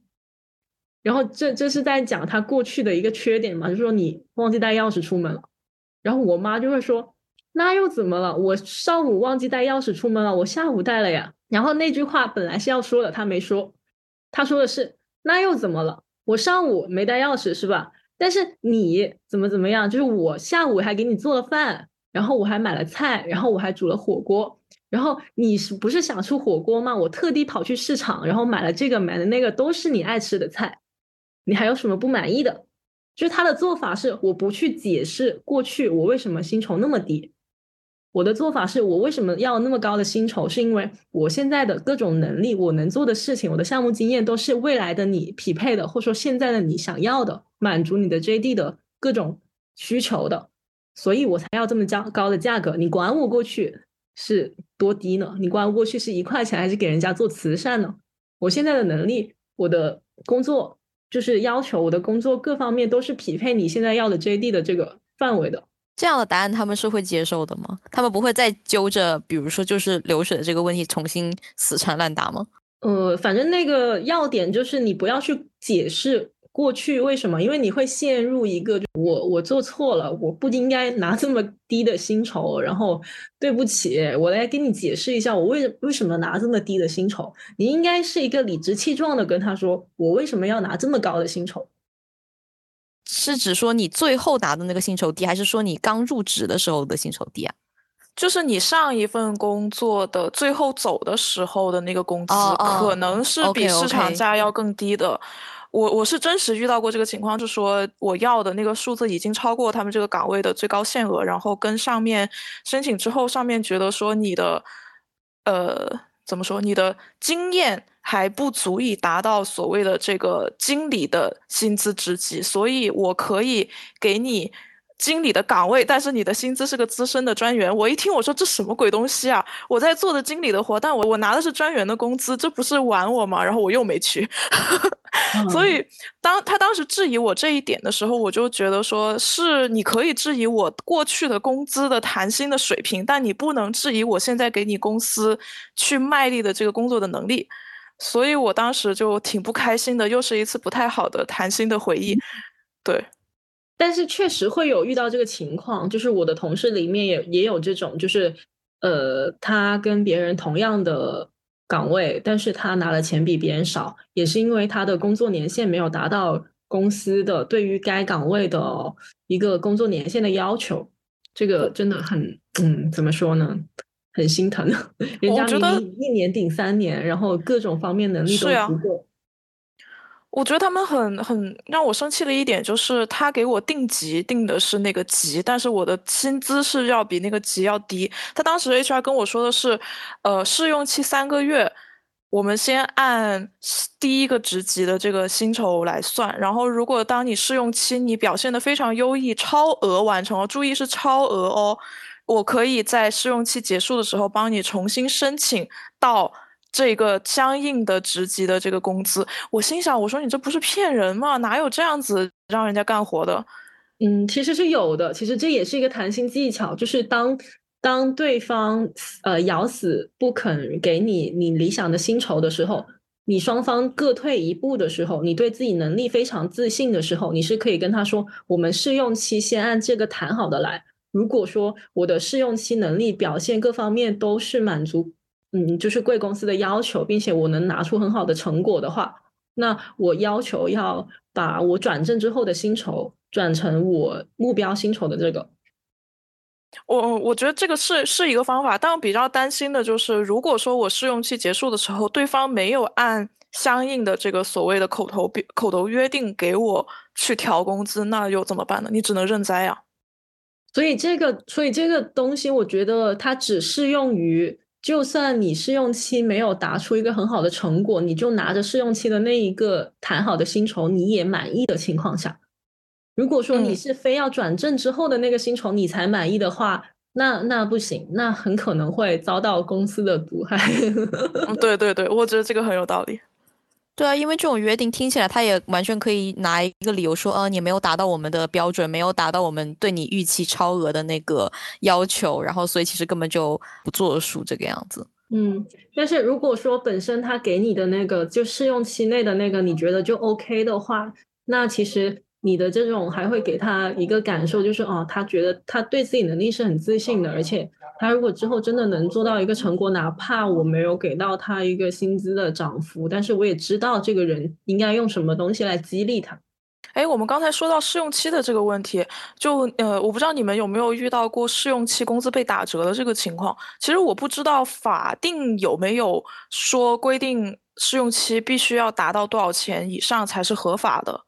然后这这是在讲他过去的一个缺点嘛，就是说你忘记带钥匙出门了。然后我妈就会说：“那又怎么了？我上午忘记带钥匙出门了，我下午带了呀。”然后那句话本来是要说的，他没说。他说的是：“那又怎么了？我上午没带钥匙是吧？但是你怎么怎么样？就是我下午还给你做了饭，然后我还买了菜，然后我还煮了火锅。然后你是不是想吃火锅吗？我特地跑去市场，然后买了这个买了那个，都是你爱吃的菜。”你还有什么不满意的？就是他的做法是，我不去解释过去我为什么薪酬那么低。我的做法是我为什么要那么高的薪酬，是因为我现在的各种能力，我能做的事情，我的项目经验都是未来的你匹配的，或者说现在的你想要的，满足你的 JD 的各种需求的，所以我才要这么高高的价格。你管我过去是多低呢？你管我过去是一块钱还是给人家做慈善呢？我现在的能力，我的工作。就是要求我的工作各方面都是匹配你现在要的 JD 的这个范围的，这样的答案他们是会接受的吗？他们不会再揪着，比如说就是流水的这个问题重新死缠烂打吗？呃，反正那个要点就是你不要去解释。过去为什么？因为你会陷入一个，我我做错了，我不应该拿这么低的薪酬，然后对不起，我来给你解释一下，我为为什么拿这么低的薪酬？你应该是一个理直气壮的跟他说，我为什么要拿这么高的薪酬？是指说你最后拿的那个薪酬低，还是说你刚入职的时候的薪酬低啊？就是你上一份工作的最后走的时候的那个工资，可能是比市场价要更低的。我我是真实遇到过这个情况，就说我要的那个数字已经超过他们这个岗位的最高限额，然后跟上面申请之后，上面觉得说你的，呃，怎么说，你的经验还不足以达到所谓的这个经理的薪资职级，所以我可以给你。经理的岗位，但是你的薪资是个资深的专员。我一听，我说这什么鬼东西啊！我在做的经理的活，但我我拿的是专员的工资，这不是玩我吗？然后我又没去。所以当他当时质疑我这一点的时候，我就觉得说是你可以质疑我过去的工资的谈薪的水平，但你不能质疑我现在给你公司去卖力的这个工作的能力。所以我当时就挺不开心的，又是一次不太好的谈薪的回忆。对。但是确实会有遇到这个情况，就是我的同事里面也也有这种，就是呃，他跟别人同样的岗位，但是他拿的钱比别人少，也是因为他的工作年限没有达到公司的对于该岗位的一个工作年限的要求。这个真的很，嗯，怎么说呢？很心疼，人家明明一年顶三年，然后各种方面能力都不够。我觉得他们很很让我生气的一点就是，他给我定级定的是那个级，但是我的薪资是要比那个级要低。他当时 HR 跟我说的是，呃，试用期三个月，我们先按第一个职级的这个薪酬来算，然后如果当你试用期你表现的非常优异，超额完成了，注意是超额哦，我可以在试用期结束的时候帮你重新申请到。这个相应的职级的这个工资，我心想，我说你这不是骗人吗？哪有这样子让人家干活的？嗯，其实是有的，其实这也是一个谈薪技巧，就是当当对方呃咬死不肯给你你理想的薪酬的时候，你双方各退一步的时候，你对自己能力非常自信的时候，你是可以跟他说，我们试用期先按这个谈好的来。如果说我的试用期能力表现各方面都是满足。嗯，就是贵公司的要求，并且我能拿出很好的成果的话，那我要求要把我转正之后的薪酬转成我目标薪酬的这个。我我觉得这个是是一个方法，但我比较担心的就是，如果说我试用期结束的时候，对方没有按相应的这个所谓的口头口头约定给我去调工资，那又怎么办呢？你只能认栽呀。所以这个，所以这个东西，我觉得它只适用于。就算你试用期没有达出一个很好的成果，你就拿着试用期的那一个谈好的薪酬，你也满意的情况下，如果说你是非要转正之后的那个薪酬你才满意的话，那那不行，那很可能会遭到公司的毒害。对对对，我觉得这个很有道理。对啊，因为这种约定听起来，他也完全可以拿一个理由说，呃，你没有达到我们的标准，没有达到我们对你预期超额的那个要求，然后所以其实根本就不作数这个样子。嗯，但是如果说本身他给你的那个就试用期内的那个你觉得就 OK 的话，那其实。你的这种还会给他一个感受，就是哦，他觉得他对自己能力是很自信的，而且他如果之后真的能做到一个成果，哪怕我没有给到他一个薪资的涨幅，但是我也知道这个人应该用什么东西来激励他。哎，我们刚才说到试用期的这个问题，就呃，我不知道你们有没有遇到过试用期工资被打折的这个情况。其实我不知道法定有没有说规定试用期必须要达到多少钱以上才是合法的。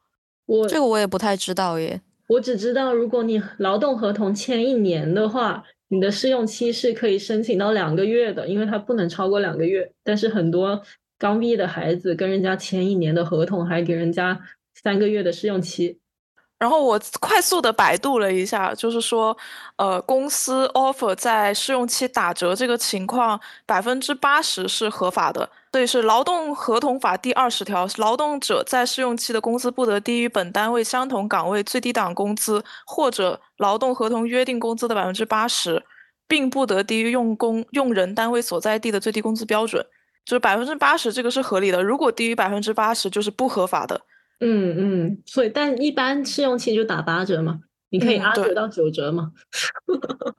我这个我也不太知道耶，我只知道如果你劳动合同签一年的话，你的试用期是可以申请到两个月的，因为它不能超过两个月。但是很多刚毕业的孩子跟人家签一年的合同，还给人家三个月的试用期。然后我快速的百度了一下，就是说，呃，公司 offer 在试用期打折这个情况，百分之八十是合法的。对，是劳动合同法第二十条，劳动者在试用期的工资不得低于本单位相同岗位最低档工资或者劳动合同约定工资的百分之八十，并不得低于用工用人单位所在地的最低工资标准。就是百分之八十，这个是合理的。如果低于百分之八十，就是不合法的。嗯嗯，所以但一般试用期就打八折嘛，你可以阿折到九折嘛。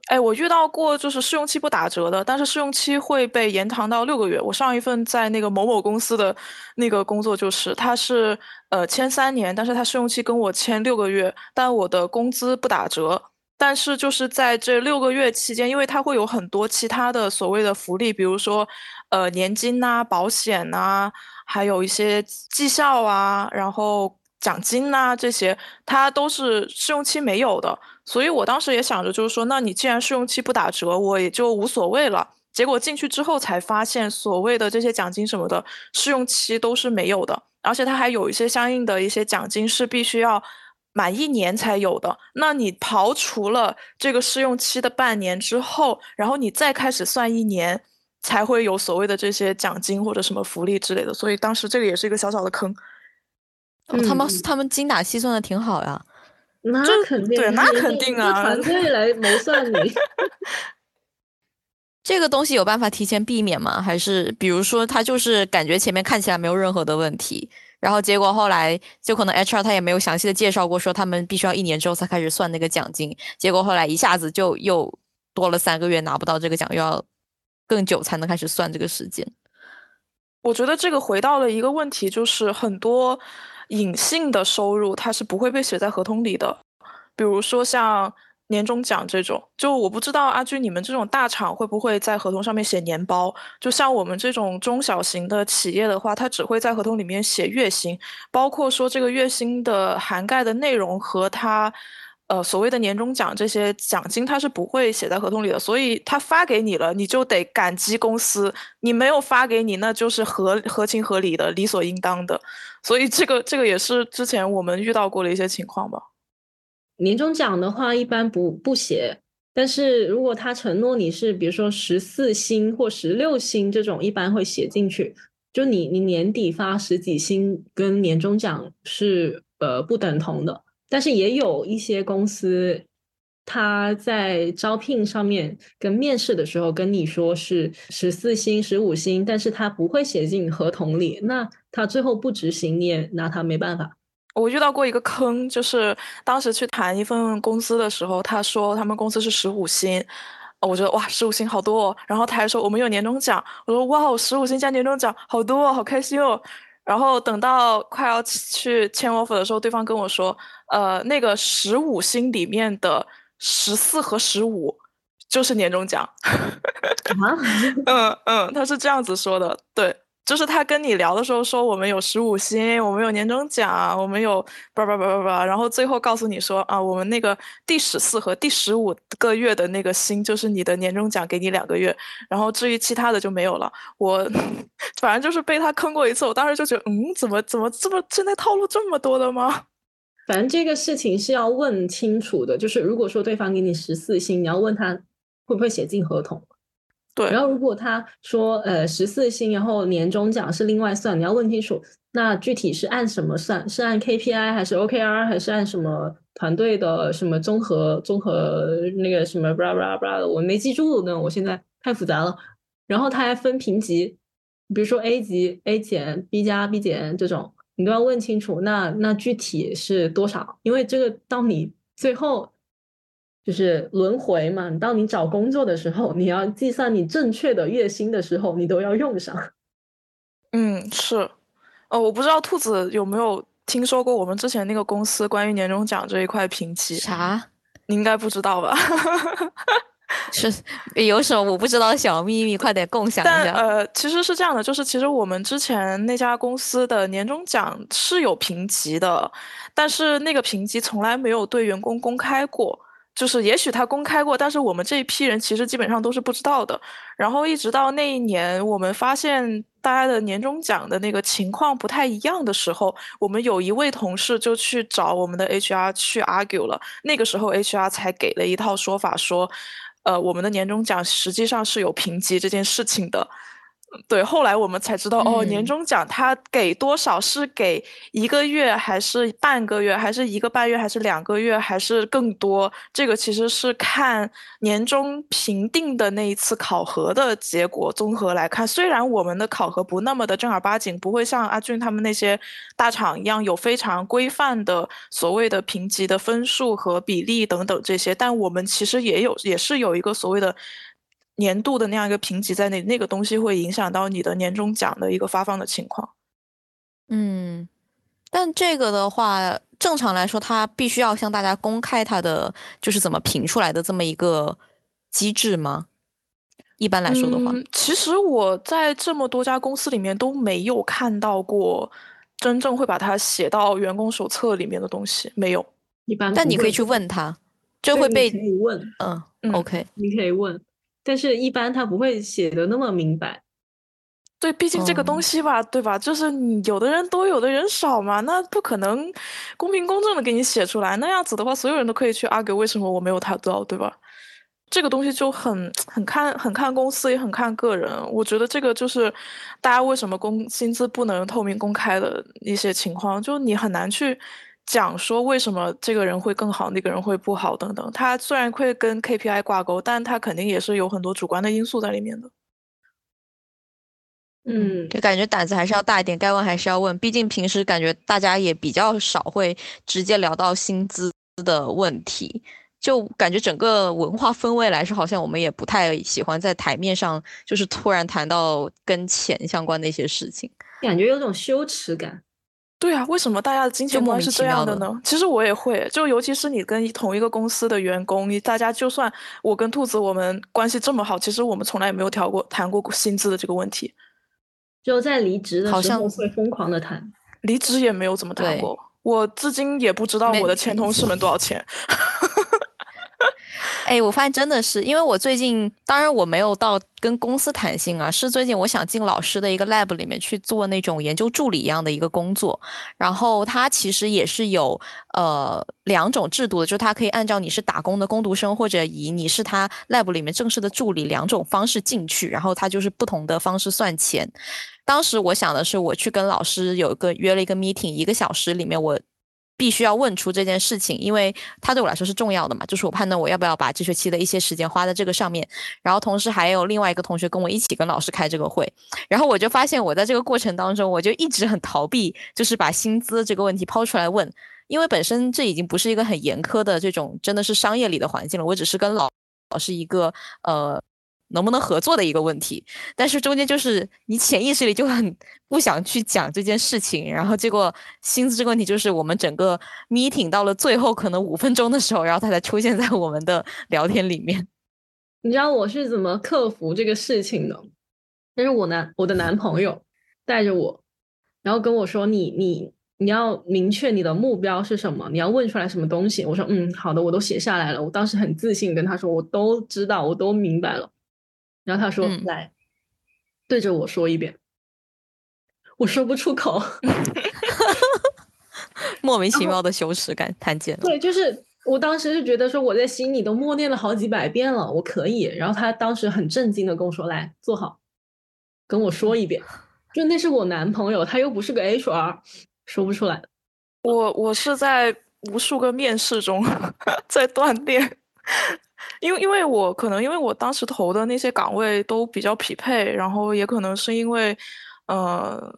哎，我遇到过就是试用期不打折的，但是试用期会被延长到六个月。我上一份在那个某某公司的那个工作就是，他是呃签三年，但是他试用期跟我签六个月，但我的工资不打折。但是就是在这六个月期间，因为他会有很多其他的所谓的福利，比如说呃年金呐、保险呐。还有一些绩效啊，然后奖金呐，这些它都是试用期没有的，所以我当时也想着，就是说，那你既然试用期不打折，我也就无所谓了。结果进去之后才发现，所谓的这些奖金什么的，试用期都是没有的，而且它还有一些相应的一些奖金是必须要满一年才有的。那你刨除了这个试用期的半年之后，然后你再开始算一年。才会有所谓的这些奖金或者什么福利之类的，所以当时这个也是一个小小的坑。他们他们精打细算的挺好呀，那肯定对，那肯定啊，团队来谋算你。这个东西有办法提前避免吗？还是比如说他就是感觉前面看起来没有任何的问题，然后结果后来就可能 HR 他也没有详细的介绍过，说他们必须要一年之后才开始算那个奖金，结果后来一下子就又多了三个月拿不到这个奖，又要。更久才能开始算这个时间。我觉得这个回到了一个问题，就是很多隐性的收入它是不会被写在合同里的，比如说像年终奖这种。就我不知道阿军你们这种大厂会不会在合同上面写年包？就像我们这种中小型的企业的话，它只会在合同里面写月薪，包括说这个月薪的涵盖的内容和它。呃，所谓的年终奖这些奖金，它是不会写在合同里的，所以他发给你了，你就得感激公司；你没有发给你，那就是合合情合理的、理所应当的。所以这个这个也是之前我们遇到过的一些情况吧。年终奖的话，一般不不写，但是如果他承诺你是比如说十四薪或十六薪这种，一般会写进去。就你你年底发十几薪跟年终奖是呃不等同的。但是也有一些公司，他在招聘上面跟面试的时候跟你说是十四薪、十五薪，但是他不会写进合同里，那他最后不执行，你也拿他没办法。我遇到过一个坑，就是当时去谈一份公司的时候，他说他们公司是十五薪，我觉得哇，十五薪好多，哦。然后他还说我们有年终奖，我说哇，十五薪加年终奖好多，哦，好开心哦。然后等到快要去签 offer 的时候，对方跟我说，呃，那个十五星里面的十四和十五就是年终奖。啊？嗯嗯，他是这样子说的，对。就是他跟你聊的时候说我们有十五薪，我们有年终奖，我们有叭叭叭叭叭，然后最后告诉你说啊，我们那个第十四和第十五个月的那个薪就是你的年终奖，给你两个月，然后至于其他的就没有了。我 反正就是被他坑过一次，我当时就觉得，嗯，怎么怎么这么现在套路这么多的吗？反正这个事情是要问清楚的，就是如果说对方给你十四星，你要问他会不会写进合同。对，然后如果他说呃十四星，然后年终奖是另外算，你要问清楚，那具体是按什么算？是按 KPI 还是 OKR 还是按什么团队的什么综合综合那个什么 blah blah blah 的？我没记住呢，我现在太复杂了。然后他还分评级，比如说 A 级、A 减、B 加、B 减这种，你都要问清楚。那那具体是多少？因为这个到你最后。就是轮回嘛，当你找工作的时候，你要计算你正确的月薪的时候，你都要用上。嗯，是，哦，我不知道兔子有没有听说过我们之前那个公司关于年终奖这一块评级？啥？你应该不知道吧？是有什么我不知道小秘密？快点共享一下。呃，其实是这样的，就是其实我们之前那家公司的年终奖是有评级的，但是那个评级从来没有对员工公开过。就是也许他公开过，但是我们这一批人其实基本上都是不知道的。然后一直到那一年，我们发现大家的年终奖的那个情况不太一样的时候，我们有一位同事就去找我们的 HR 去 argue 了。那个时候 HR 才给了一套说法，说，呃，我们的年终奖实际上是有评级这件事情的。对，后来我们才知道，哦，年终奖他给多少是给一个月，还是半个月，还是一个半月，还是两个月，还是更多？这个其实是看年终评定的那一次考核的结果综合来看。虽然我们的考核不那么的正儿八经，不会像阿俊他们那些大厂一样有非常规范的所谓的评级的分数和比例等等这些，但我们其实也有，也是有一个所谓的。年度的那样一个评级在那，那个东西会影响到你的年终奖的一个发放的情况。嗯，但这个的话，正常来说，它必须要向大家公开它的就是怎么评出来的这么一个机制吗？一般来说的话，其实我在这么多家公司里面都没有看到过真正会把它写到员工手册里面的东西，没有。一般，但你可以去问他，就会被问。嗯，OK，你可以问。但是，一般他不会写的那么明白。对，毕竟这个东西吧，对吧？就是你有的人多，有的人少嘛，那不可能公平公正的给你写出来。那样子的话，所有人都可以去 argue 为什么我没有他多，对吧？这个东西就很很看很看公司，也很看个人。我觉得这个就是大家为什么工薪资不能透明公开的一些情况，就你很难去。讲说为什么这个人会更好，那个人会不好等等。他虽然会跟 KPI 挂钩，但他肯定也是有很多主观的因素在里面的。嗯，就感觉胆子还是要大一点，该问还是要问。毕竟平时感觉大家也比较少会直接聊到薪资的问题，就感觉整个文化氛围来说，好像我们也不太喜欢在台面上就是突然谈到跟钱相关的一些事情，感觉有种羞耻感。对啊，为什么大家的金钱观是这样的呢？其实我也会，就尤其是你跟同一个公司的员工，你大家就算我跟兔子我们关系这么好，其实我们从来也没有调过谈过薪资的这个问题。就在离职的时候会疯狂的谈，离职也没有怎么谈过。我至今也不知道我的前同事们多少钱。哎，我发现真的是，因为我最近，当然我没有到跟公司谈薪啊，是最近我想进老师的一个 lab 里面去做那种研究助理一样的一个工作，然后他其实也是有呃两种制度的，就是他可以按照你是打工的工读生，或者以你是他 lab 里面正式的助理两种方式进去，然后他就是不同的方式算钱。当时我想的是，我去跟老师有一个约了一个 meeting，一个小时里面我。必须要问出这件事情，因为它对我来说是重要的嘛，就是我判断我要不要把这学期的一些时间花在这个上面。然后同时还有另外一个同学跟我一起跟老师开这个会，然后我就发现我在这个过程当中，我就一直很逃避，就是把薪资这个问题抛出来问，因为本身这已经不是一个很严苛的这种真的是商业里的环境了，我只是跟老老师一个呃。能不能合作的一个问题，但是中间就是你潜意识里就很不想去讲这件事情，然后结果薪资这个问题就是我们整个 meeting 到了最后可能五分钟的时候，然后他才出现在我们的聊天里面。你知道我是怎么克服这个事情的？就是我男我的男朋友带着我，然后跟我说：“你你你要明确你的目标是什么，你要问出来什么东西。”我说：“嗯，好的，我都写下来了。”我当时很自信跟他说：“我都知道，我都明白了。”然后他说：“来，对着我说一遍。”我说不出口，莫名其妙的羞耻感谈见了。对，就是我当时就觉得说我在心里都默念了好几百遍了，我可以。然后他当时很震惊的跟我说：“来，坐好，跟我说一遍。”就那是我男朋友，他又不是个 HR，说不出来。我我是在无数个面试中 在锻炼，因为因为我可能因为我当时投的那些岗位都比较匹配，然后也可能是因为，呃。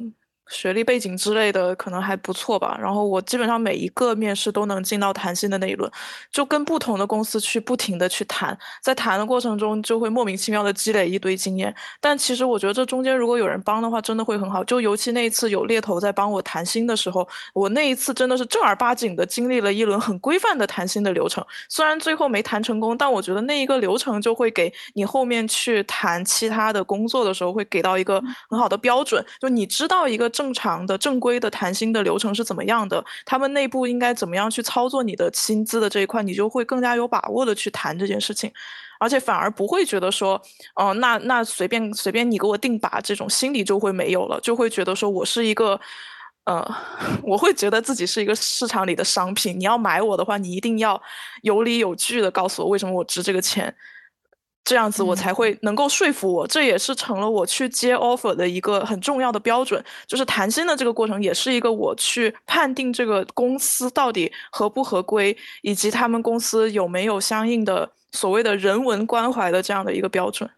学历背景之类的可能还不错吧，然后我基本上每一个面试都能进到谈薪的那一轮，就跟不同的公司去不停的去谈，在谈的过程中就会莫名其妙的积累一堆经验。但其实我觉得这中间如果有人帮的话，真的会很好。就尤其那一次有猎头在帮我谈薪的时候，我那一次真的是正儿八经的经历了一轮很规范的谈薪的流程。虽然最后没谈成功，但我觉得那一个流程就会给你后面去谈其他的工作的时候会给到一个很好的标准，就你知道一个正。正常的正规的谈薪的流程是怎么样的？他们内部应该怎么样去操作你的薪资的这一块，你就会更加有把握的去谈这件事情，而且反而不会觉得说，哦，那那随便随便你给我定把这种心理就会没有了，就会觉得说我是一个，呃，我会觉得自己是一个市场里的商品，你要买我的话，你一定要有理有据的告诉我为什么我值这个钱。这样子我才会能够说服我，这也是成了我去接 offer 的一个很重要的标准。就是谈薪的这个过程，也是一个我去判定这个公司到底合不合规，以及他们公司有没有相应的所谓的人文关怀的这样的一个标准。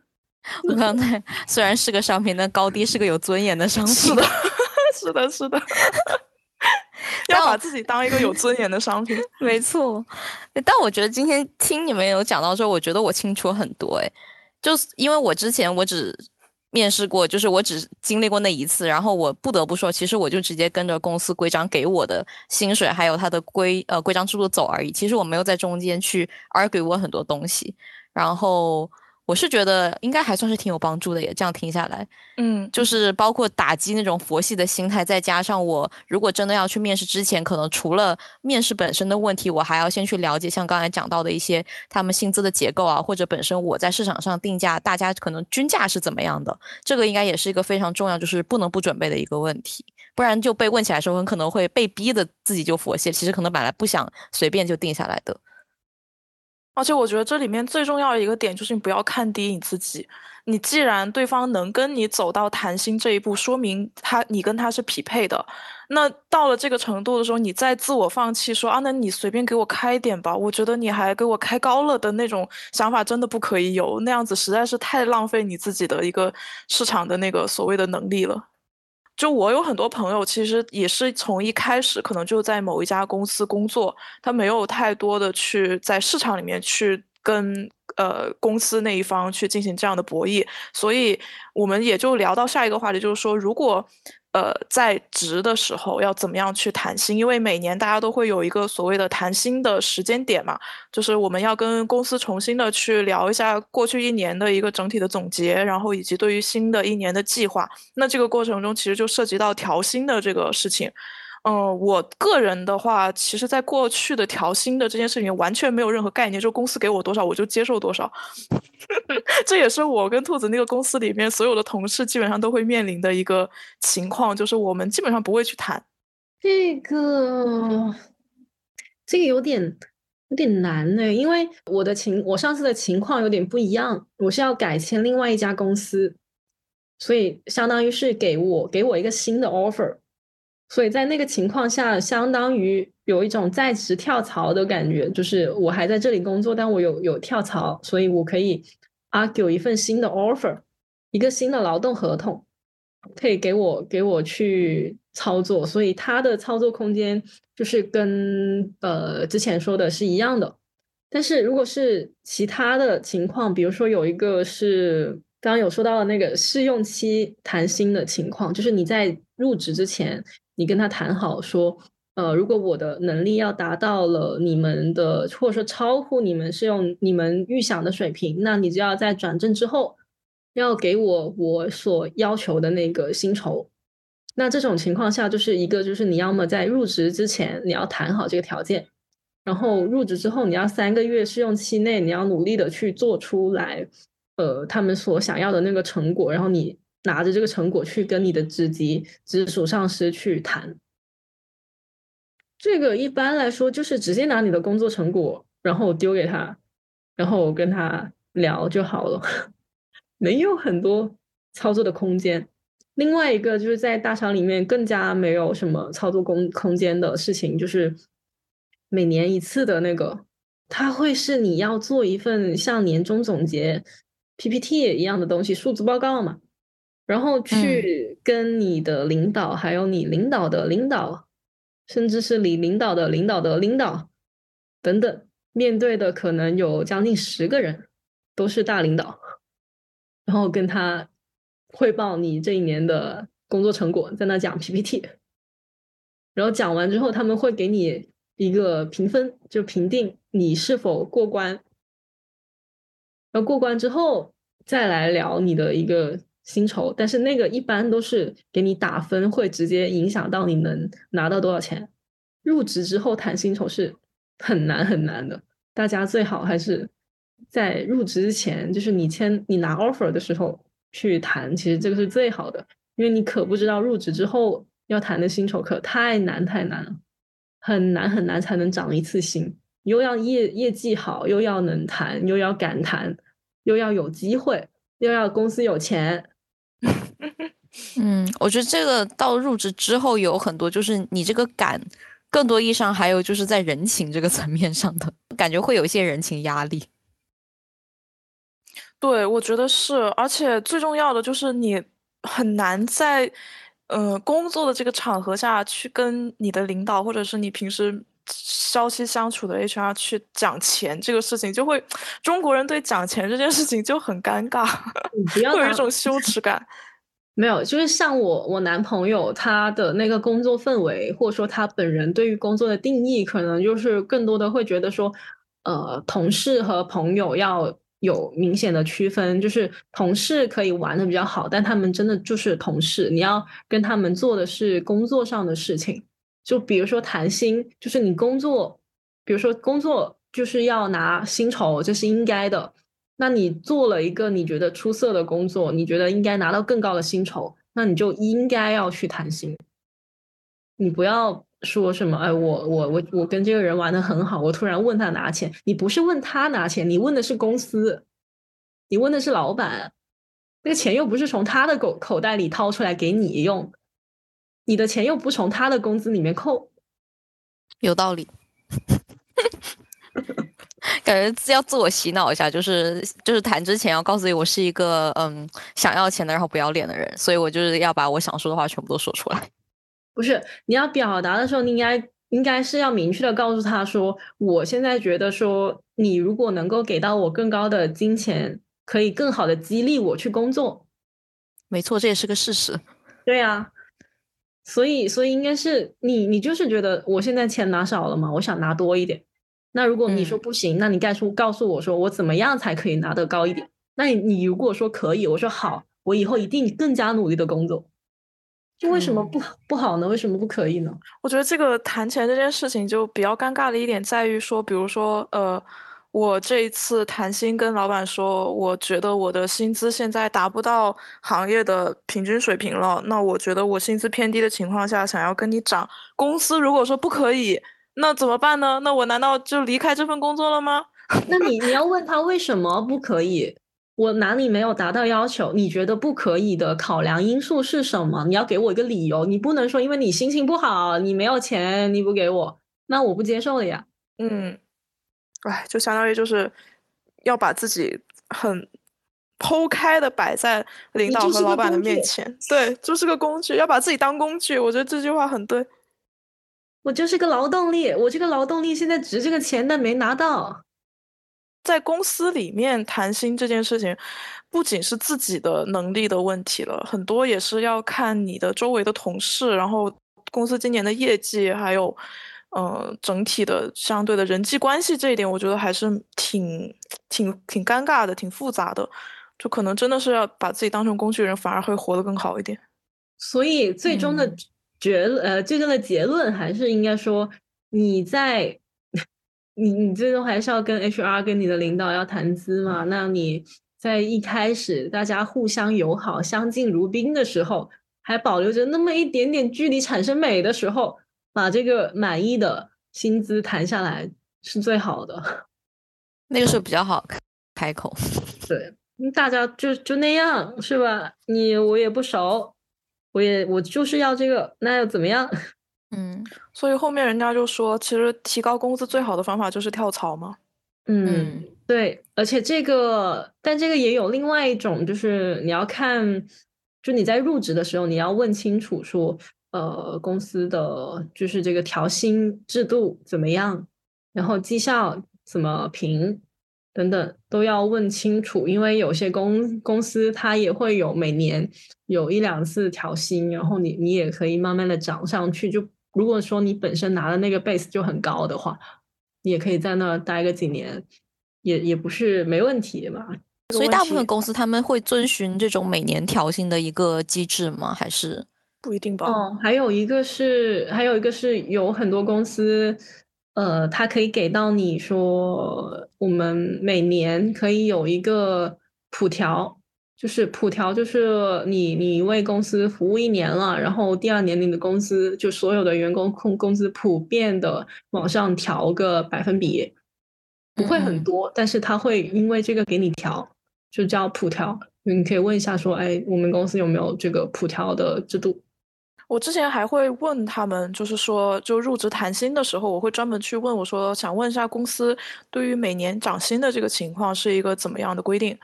我刚才虽然是个商品，但高低是个有尊严的商品。是的，是的，是的。要把自己当一个有尊严的商品，没错。但我觉得今天听你们有讲到之后，我觉得我清楚很多。哎，就是因为我之前我只面试过，就是我只经历过那一次，然后我不得不说，其实我就直接跟着公司规章给我的薪水，还有他的规呃规章制度走而已。其实我没有在中间去 argue 过很多东西，然后。我是觉得应该还算是挺有帮助的，也这样听下来，嗯，就是包括打击那种佛系的心态，再加上我如果真的要去面试之前，可能除了面试本身的问题，我还要先去了解像刚才讲到的一些他们薪资的结构啊，或者本身我在市场上定价，大家可能均价是怎么样的，这个应该也是一个非常重要，就是不能不准备的一个问题，不然就被问起来的时候，很可能会被逼的自己就佛系，其实可能本来不想随便就定下来的。而且我觉得这里面最重要的一个点就是你不要看低你自己。你既然对方能跟你走到谈心这一步，说明他你跟他是匹配的。那到了这个程度的时候，你再自我放弃说啊，那你随便给我开点吧，我觉得你还给我开高了的那种想法，真的不可以有。那样子实在是太浪费你自己的一个市场的那个所谓的能力了。就我有很多朋友，其实也是从一开始可能就在某一家公司工作，他没有太多的去在市场里面去跟呃公司那一方去进行这样的博弈，所以我们也就聊到下一个话题，就是说如果。呃，在职的时候要怎么样去谈薪？因为每年大家都会有一个所谓的谈薪的时间点嘛，就是我们要跟公司重新的去聊一下过去一年的一个整体的总结，然后以及对于新的一年的计划。那这个过程中其实就涉及到调薪的这个事情。嗯，我个人的话，其实，在过去的调薪的这件事情完全没有任何概念，就公司给我多少，我就接受多少。这也是我跟兔子那个公司里面所有的同事基本上都会面临的一个情况，就是我们基本上不会去谈这个，这个有点有点难呢，因为我的情，我上次的情况有点不一样，我是要改签另外一家公司，所以相当于是给我给我一个新的 offer。所以在那个情况下，相当于有一种在职跳槽的感觉，就是我还在这里工作，但我有有跳槽，所以我可以 argue 一份新的 offer，一个新的劳动合同，可以给我给我去操作，所以它的操作空间就是跟呃之前说的是一样的。但是如果是其他的情况，比如说有一个是刚刚有说到的那个试用期谈薪的情况，就是你在入职之前。你跟他谈好说，呃，如果我的能力要达到了你们的，或者说超乎你们是用你们预想的水平，那你就要在转正之后要给我我所要求的那个薪酬。那这种情况下，就是一个就是你要么在入职之前你要谈好这个条件，然后入职之后你要三个月试用期内你要努力的去做出来，呃，他们所想要的那个成果，然后你。拿着这个成果去跟你的直级直属上司去谈，这个一般来说就是直接拿你的工作成果，然后丢给他，然后跟他聊就好了，没有很多操作的空间。另外一个就是在大厂里面更加没有什么操作空空间的事情，就是每年一次的那个，它会是你要做一份像年终总结 PPT 一样的东西，数字报告嘛，然后去跟你的领导，还有你领导的领导。甚至是你领导的领导的领导等等，面对的可能有将近十个人，都是大领导，然后跟他汇报你这一年的工作成果，在那讲 PPT，然后讲完之后，他们会给你一个评分，就评定你是否过关，然后过关之后再来聊你的一个。薪酬，但是那个一般都是给你打分，会直接影响到你能拿到多少钱。入职之后谈薪酬是很难很难的，大家最好还是在入职之前，就是你签你拿 offer 的时候去谈，其实这个是最好的，因为你可不知道入职之后要谈的薪酬可太难太难了，很难很难才能涨一次薪，又要业业绩好，又要能谈，又要敢谈，又要有机会，又要公司有钱。嗯，我觉得这个到入职之后有很多，就是你这个感，更多意义上还有就是在人情这个层面上的感觉会有一些人情压力。对，我觉得是，而且最重要的就是你很难在呃工作的这个场合下去跟你的领导或者是你平时朝夕相处的 HR 去讲钱这个事情，就会中国人对讲钱这件事情就很尴尬，会有一种羞耻感。没有，就是像我我男朋友他的那个工作氛围，或者说他本人对于工作的定义，可能就是更多的会觉得说，呃，同事和朋友要有明显的区分，就是同事可以玩的比较好，但他们真的就是同事，你要跟他们做的是工作上的事情，就比如说谈薪，就是你工作，比如说工作就是要拿薪酬，这是应该的。那你做了一个你觉得出色的工作，你觉得应该拿到更高的薪酬，那你就应该要去谈薪。你不要说什么，哎，我我我我跟这个人玩的很好，我突然问他拿钱，你不是问他拿钱，你问的是公司，你问的是老板，那个钱又不是从他的口口袋里掏出来给你用，你的钱又不从他的工资里面扣，有道理。感觉要自我洗脑一下，就是就是谈之前要告诉自己，我是一个嗯想要钱的，然后不要脸的人，所以我就是要把我想说的话全部都说出来。不是你要表达的时候，你应该应该是要明确的告诉他说，我现在觉得说，你如果能够给到我更高的金钱，可以更好的激励我去工作。没错，这也是个事实。对啊，所以所以应该是你你就是觉得我现在钱拿少了嘛，我想拿多一点。那如果你说不行，那你该说告诉我说我怎么样才可以拿得高一点？那你你如果说可以，我说好，我以后一定更加努力的工作。就为什么不不好呢？为什么不可以呢？我觉得这个谈钱这件事情就比较尴尬的一点在于说，比如说呃，我这一次谈薪跟老板说，我觉得我的薪资现在达不到行业的平均水平了，那我觉得我薪资偏低的情况下想要跟你涨，公司如果说不可以。那怎么办呢？那我难道就离开这份工作了吗？那你你要问他为什么不可以？我哪里没有达到要求？你觉得不可以的考量因素是什么？你要给我一个理由。你不能说因为你心情不好，你没有钱，你不给我，那我不接受了呀。嗯，哎，就相当于就是要把自己很剖开的摆在领导和老板的面前。对，就是个工具，要把自己当工具。我觉得这句话很对。我就是个劳动力，我这个劳动力现在值这个钱，但没拿到。在公司里面谈薪这件事情，不仅是自己的能力的问题了，很多也是要看你的周围的同事，然后公司今年的业绩，还有，呃，整体的相对的人际关系这一点，我觉得还是挺挺挺尴尬的，挺复杂的，就可能真的是要把自己当成工具人，反而会活得更好一点。所以最终的。结呃，最终的结论还是应该说，你在 你你最终还是要跟 HR 跟你的领导要谈资嘛。那你在一开始大家互相友好、相敬如宾的时候，还保留着那么一点点距离产生美的时候，把这个满意的薪资谈下来是最好的。那个时候比较好开口。对，大家就就那样是吧？你我也不熟，我也我就是要这个，那又怎么样？嗯，所以后面人家就说，其实提高工资最好的方法就是跳槽嘛。嗯，对，而且这个，但这个也有另外一种，就是你要看，就你在入职的时候，你要问清楚说，呃，公司的就是这个调薪制度怎么样，然后绩效怎么评等等都要问清楚，因为有些公公司它也会有每年有一两次调薪，然后你你也可以慢慢的涨上去。就如果说你本身拿的那个 base 就很高的话。你也可以在那待个几年，也也不是没问题嘛。所以大部分公司他们会遵循这种每年调薪的一个机制吗？还是不一定吧？哦，还有一个是，还有一个是有很多公司，呃，它可以给到你说，我们每年可以有一个普调。就是普调，就是你你为公司服务一年了，然后第二年你的工资就所有的员工工工资普遍的往上调个百分比，不会很多，但是他会因为这个给你调，就叫普调。你可以问一下说，哎，我们公司有没有这个普调的制度？我之前还会问他们，就是说就入职谈薪的时候，我会专门去问我说，想问一下公司对于每年涨薪的这个情况是一个怎么样的规定。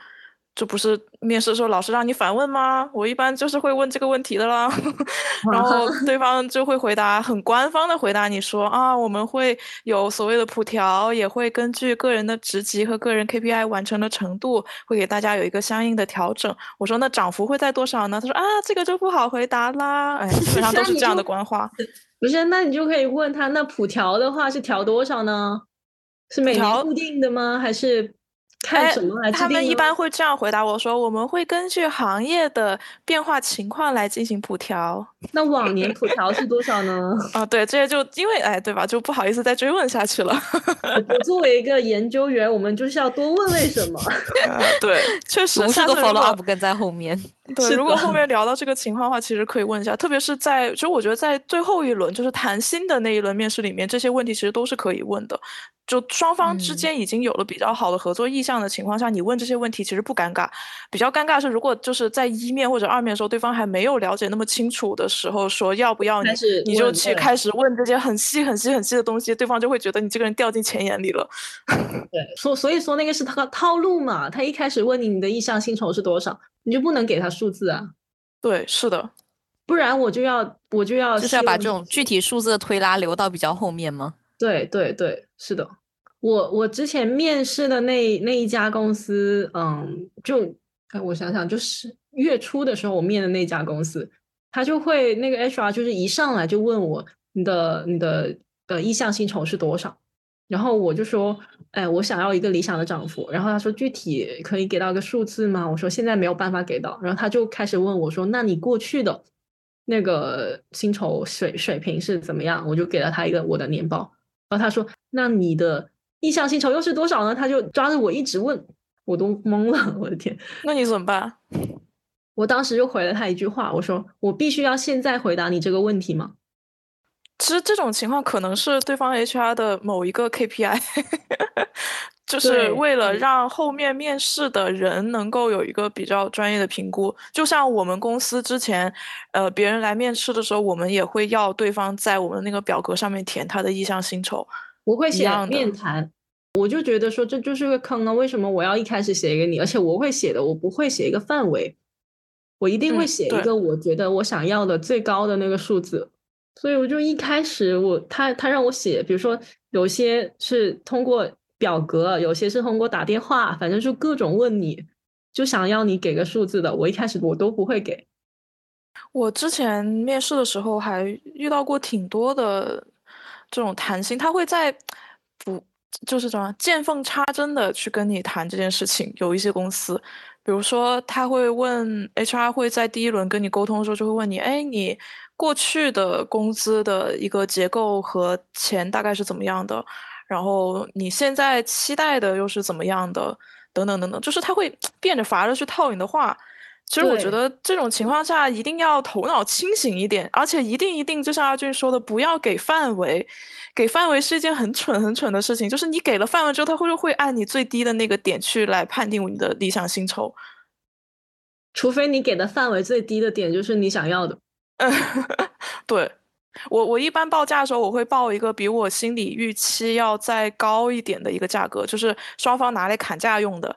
这不是面试的时候老师让你反问吗？我一般就是会问这个问题的啦，然后 对方就会回答很官方的回答，你说啊，我们会有所谓的普调，也会根据个人的职级和个人 KPI 完成的程度，会给大家有一个相应的调整。我说那涨幅会在多少呢？他说啊，这个就不好回答啦。哎，基本上 都是这样的官话。不是，那你就可以问他，那普调的话是调多少呢？是每年固定的吗？还是？看什么来他们一般会这样回答我说：“我们会根据行业的变化情况来进行普调。”那往年普调是多少呢？啊，对，这些就因为哎，对吧？就不好意思再追问下去了。我作为一个研究员，我们就是要多问为什么。对，确实，下个 follow up 跟在后面。对，如果后面聊到这个情况的话，其实可以问一下，特别是在，其实我觉得在最后一轮就是谈薪的那一轮面试里面，这些问题其实都是可以问的。就双方之间已经有了比较好的合作意向的情况下，你问这些问题其实不尴尬。比较尴尬是，如果就是在一面或者二面的时候，对方还没有了解那么清楚的时候，说要不要你，你就去开始问这些很细很细很细的东西，对方就会觉得你这个人掉进钱眼里了。对，所所以说那个是他套路嘛，他一开始问你你的意向薪酬是多少，你就不能给他数字啊。对，是的，不然我就要我就要就是要把这种具体数字的推拉留到比较后面吗？对对对，是的。我我之前面试的那那一家公司，嗯，就我想想，就是月初的时候我面的那家公司，他就会那个 HR 就是一上来就问我你的你的呃意向薪酬是多少，然后我就说，哎，我想要一个理想的涨幅，然后他说具体可以给到个数字吗？我说现在没有办法给到，然后他就开始问我说，那你过去的那个薪酬水水平是怎么样？我就给了他一个我的年报，然后他说，那你的。意向薪酬又是多少呢？他就抓着我一直问，我都懵了。我的天，那你怎么办？我当时就回了他一句话，我说：“我必须要现在回答你这个问题吗？”其实这种情况可能是对方 HR 的某一个 KPI，就是为了让后面面试的人能够有一个比较专业的评估。就像我们公司之前，呃，别人来面试的时候，我们也会要对方在我们那个表格上面填他的意向薪酬。不会写面谈，我就觉得说这就是个坑啊！为什么我要一开始写给你？而且我会写的，我不会写一个范围，我一定会写一个我觉得我想要的最高的那个数字。所以我就一开始我他他让我写，比如说有些是通过表格，有些是通过打电话，反正就各种问你，就想要你给个数字的。我一开始我都不会给。我之前面试的时候还遇到过挺多的。这种谈心，他会在不就是什么见缝插针的去跟你谈这件事情。有一些公司，比如说他会问 HR 会在第一轮跟你沟通的时候，就会问你，哎，你过去的工资的一个结构和钱大概是怎么样的？然后你现在期待的又是怎么样的？等等等等，就是他会变着法的去套你的话。其实我觉得这种情况下一定要头脑清醒一点，而且一定一定就像阿俊说的，不要给范围。给范围是一件很蠢很蠢的事情，就是你给了范围之后，他会会按你最低的那个点去来判定你的理想薪酬。除非你给的范围最低的点就是你想要的。对。我我一般报价的时候，我会报一个比我心理预期要再高一点的一个价格，就是双方拿来砍价用的。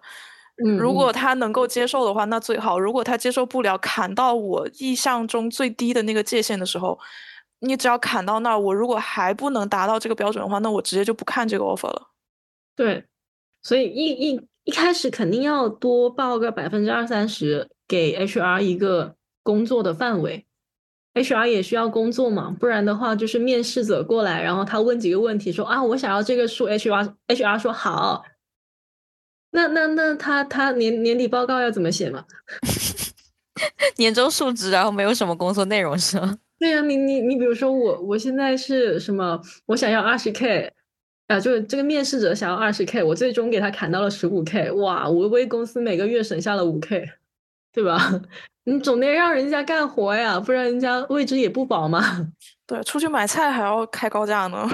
嗯，如果他能够接受的话，那最好；如果他接受不了，砍到我意向中最低的那个界限的时候，你只要砍到那儿，我如果还不能达到这个标准的话，那我直接就不看这个 offer 了。对，所以一一一开始肯定要多报个百分之二三十，给 HR 一个工作的范围。HR 也需要工作嘛，不然的话就是面试者过来，然后他问几个问题，说啊，我想要这个数，HR HR 说好，那那那他他年年底报告要怎么写嘛？年终述职，然后没有什么工作内容是吗？对呀，你你你比如说我我现在是什么？我想要二十 K，啊，就是这个面试者想要二十 K，我最终给他砍到了十五 K，哇，我为公司每个月省下了五 K，对吧？你总得让人家干活呀，不然人家位置也不保嘛。对，出去买菜还要开高价呢。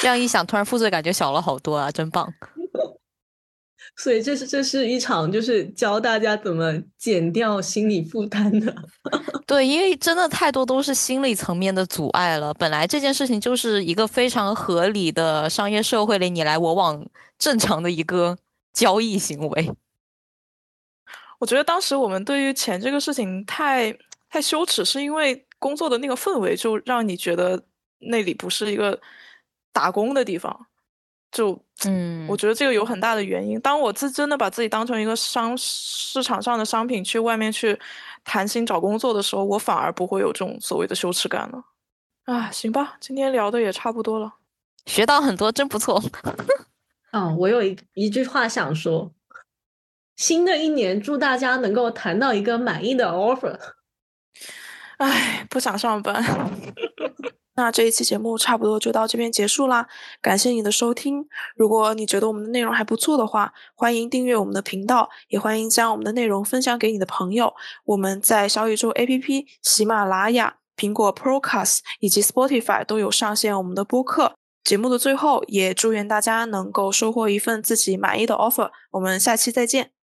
这样一想，突然负罪感觉小了好多啊，真棒。所以这是这是一场就是教大家怎么减掉心理负担的。对，因为真的太多都是心理层面的阻碍了。本来这件事情就是一个非常合理的商业社会里你来我往正常的一个交易行为。我觉得当时我们对于钱这个事情太太羞耻，是因为工作的那个氛围就让你觉得那里不是一个打工的地方，就嗯，我觉得这个有很大的原因。当我自真的把自己当成一个商市场上的商品去外面去谈心找工作的时候，我反而不会有这种所谓的羞耻感了。啊，行吧，今天聊的也差不多了，学到很多，真不错。嗯，我有一一句话想说。新的一年，祝大家能够谈到一个满意的 offer。唉，不想上班。那这一期节目差不多就到这边结束啦，感谢你的收听。如果你觉得我们的内容还不错的话，欢迎订阅我们的频道，也欢迎将我们的内容分享给你的朋友。我们在小宇宙 APP、喜马拉雅、苹果 Procast 以及 Spotify 都有上线我们的播客。节目的最后，也祝愿大家能够收获一份自己满意的 offer。我们下期再见。